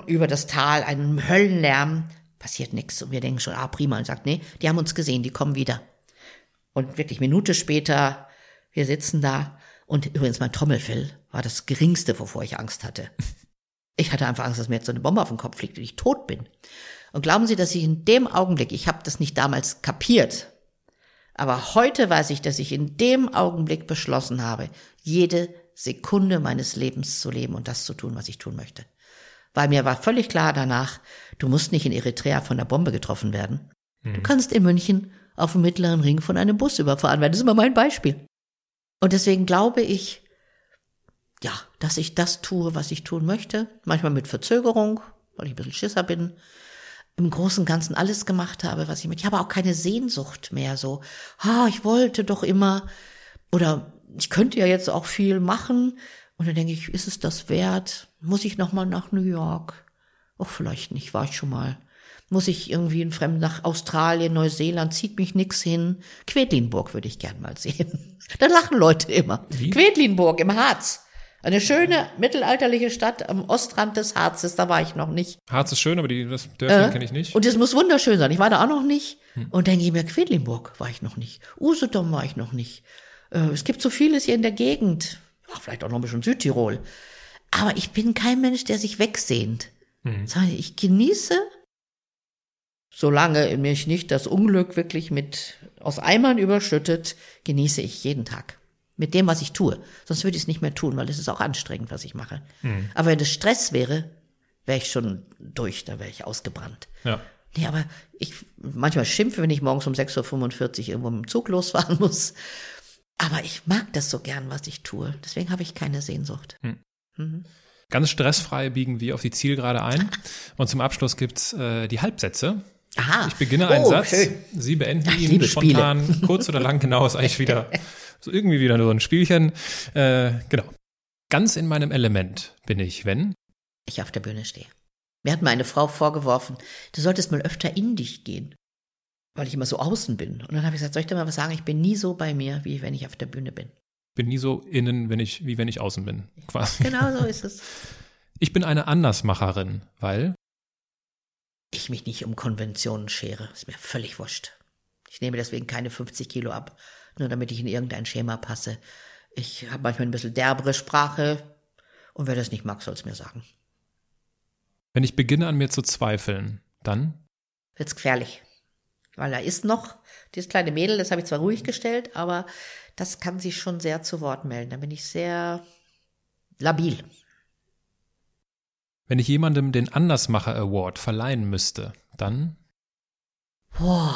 über das Tal, einen Höllenlärm, passiert nichts. Und wir denken schon, ah, prima, und sagt, nee, die haben uns gesehen, die kommen wieder. Und wirklich Minute später, wir sitzen da, und übrigens mein Trommelfell war das geringste, wovor ich Angst hatte. Ich hatte einfach Angst, dass mir jetzt so eine Bombe auf den Kopf fliegt und ich tot bin. Und glauben Sie, dass ich in dem Augenblick, ich habe das nicht damals kapiert, aber heute weiß ich, dass ich in dem Augenblick beschlossen habe, jede Sekunde meines Lebens zu leben und das zu tun, was ich tun möchte. Weil mir war völlig klar danach, du musst nicht in Eritrea von der Bombe getroffen werden. Du kannst in München auf dem mittleren Ring von einem Bus überfahren werden. Das ist immer mein Beispiel. Und deswegen glaube ich, ja, dass ich das tue, was ich tun möchte. Manchmal mit Verzögerung, weil ich ein bisschen Schisser bin. Im Großen und Ganzen alles gemacht habe, was ich möchte. Ich habe auch keine Sehnsucht mehr so. Ah, ich wollte doch immer. Oder ich könnte ja jetzt auch viel machen. Und dann denke ich, ist es das wert? Muss ich nochmal nach New York? Oh, vielleicht nicht, war ich schon mal. Muss ich irgendwie in Fremd nach Australien, Neuseeland, zieht mich nix hin. Quedlinburg würde ich gern mal sehen. Da lachen Leute immer. Wie? Quedlinburg im Harz. Eine schöne mittelalterliche Stadt am Ostrand des Harzes, da war ich noch nicht. Harz ist schön, aber die, das Dörfchen kenne ich nicht. Und es muss wunderschön sein. Ich war da auch noch nicht. Und dann gehe mir Quedlinburg war ich noch nicht. Usedom war ich noch nicht. Äh, Es gibt so vieles hier in der Gegend. Ach, vielleicht auch noch ein bisschen Südtirol. Aber ich bin kein Mensch, der sich wegsehnt. Sondern Ich genieße, solange mich nicht das Unglück wirklich mit aus Eimern überschüttet, genieße ich jeden Tag. Mit dem, was ich tue. Sonst würde ich es nicht mehr tun, weil es ist auch anstrengend, was ich mache. Aber wenn es Stress wäre, wäre ich schon durch, da wäre ich ausgebrannt. Ja. Nee, aber ich manchmal schimpfe, wenn ich morgens um 6.45 Uhr irgendwo mit dem Zug losfahren muss. Aber ich mag das so gern, was ich tue. Deswegen habe ich keine Sehnsucht. Ganz stressfrei biegen wir auf die Zielgerade ein. Und zum Abschluss gibt's äh, die Halbsätze. Aha. Ich beginne einen Oh, Satz. Sie beenden Ach, ihn spontan, kurz oder lang, genau, ist eigentlich wieder so irgendwie wieder nur so ein Spielchen. Äh, genau. Ganz in meinem Element bin ich, wenn Ich auf der Bühne stehe. Mir hat meine Frau vorgeworfen, du solltest mal öfter in dich gehen. Weil ich immer so außen bin. Und dann habe ich gesagt, soll ich dir mal was sagen? Ich bin nie so bei mir, wie wenn ich auf der Bühne bin. bin nie so innen, wenn ich, wie wenn ich außen bin, quasi. Genau so ist es. Ich bin eine Andersmacherin, weil Ich mich nicht um Konventionen schere. Ist mir völlig wurscht. Ich nehme deswegen keine 50 Kilo ab, nur damit ich in irgendein Schema passe. Ich habe manchmal ein bisschen derbere Sprache. Und wer das nicht mag, soll es mir sagen. wenn ich beginne an mir zu zweifeln, dann Wird's gefährlich. Weil da ist noch dieses kleine Mädel, das habe ich zwar ruhig gestellt, aber das kann sich schon sehr zu Wort melden. Da bin ich sehr labil. Wenn ich jemandem den Andersmacher Award verleihen müsste, dann Boah.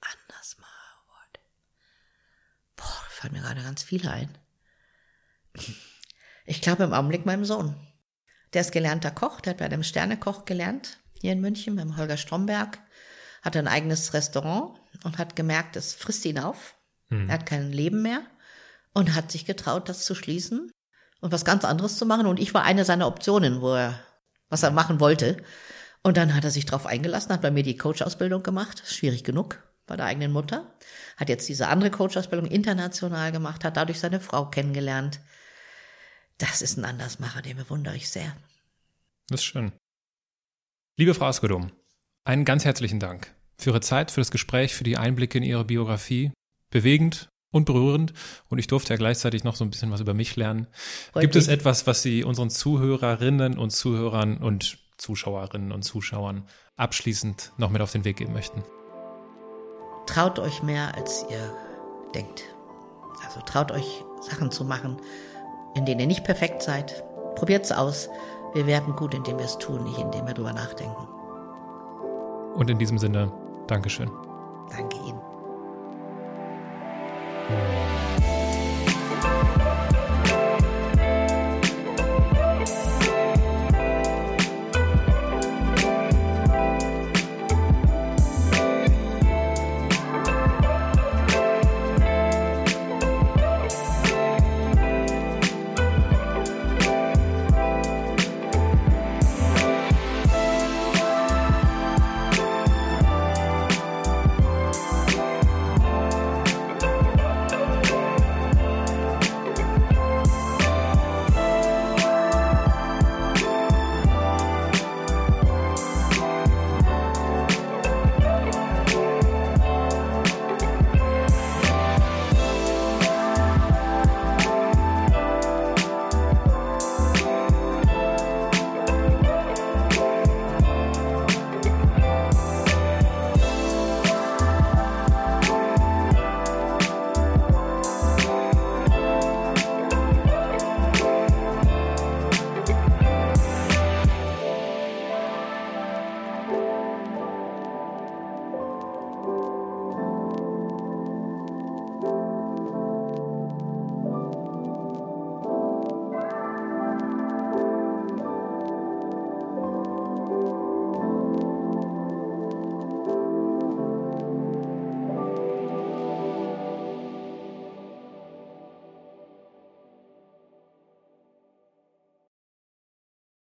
Anders mal. Award. fallen mir gerade ganz viele ein. Ich glaube im Augenblick meinem Sohn. Der ist gelernter Koch, der hat bei einem Sternekoch gelernt, hier in München, beim Holger Stromberg, hat ein eigenes Restaurant und hat gemerkt, es frisst ihn auf. Mhm. Er hat kein Leben mehr und hat sich getraut, das zu schließen und was ganz anderes zu machen. Und ich war eine seiner Optionen, wo er, was er machen wollte. Und dann hat er sich darauf eingelassen, hat bei mir die Coach-Ausbildung gemacht. Schwierig genug bei der eigenen Mutter. Hat jetzt diese andere Coach-Ausbildung international gemacht, hat dadurch seine Frau kennengelernt. Das ist ein Andersmacher, den bewundere ich sehr. Das ist schön. Liebe Frau Askodum, einen ganz herzlichen Dank für Ihre Zeit, für das Gespräch, für die Einblicke in Ihre Biografie. Bewegend und berührend. Und ich durfte ja gleichzeitig noch so ein bisschen was über mich lernen. Freut Gibt mich. es etwas, was Sie unseren Zuhörerinnen und Zuhörern und Zuschauerinnen und Zuschauern abschließend noch mit auf den Weg geben möchten? Traut euch mehr, als ihr denkt. Also traut euch Sachen zu machen, in denen ihr nicht perfekt seid. Probiert es aus. Wir werden gut, indem wir es tun, nicht indem wir drüber nachdenken. Und in diesem Sinne, Dankeschön. Danke Ihnen. Thank.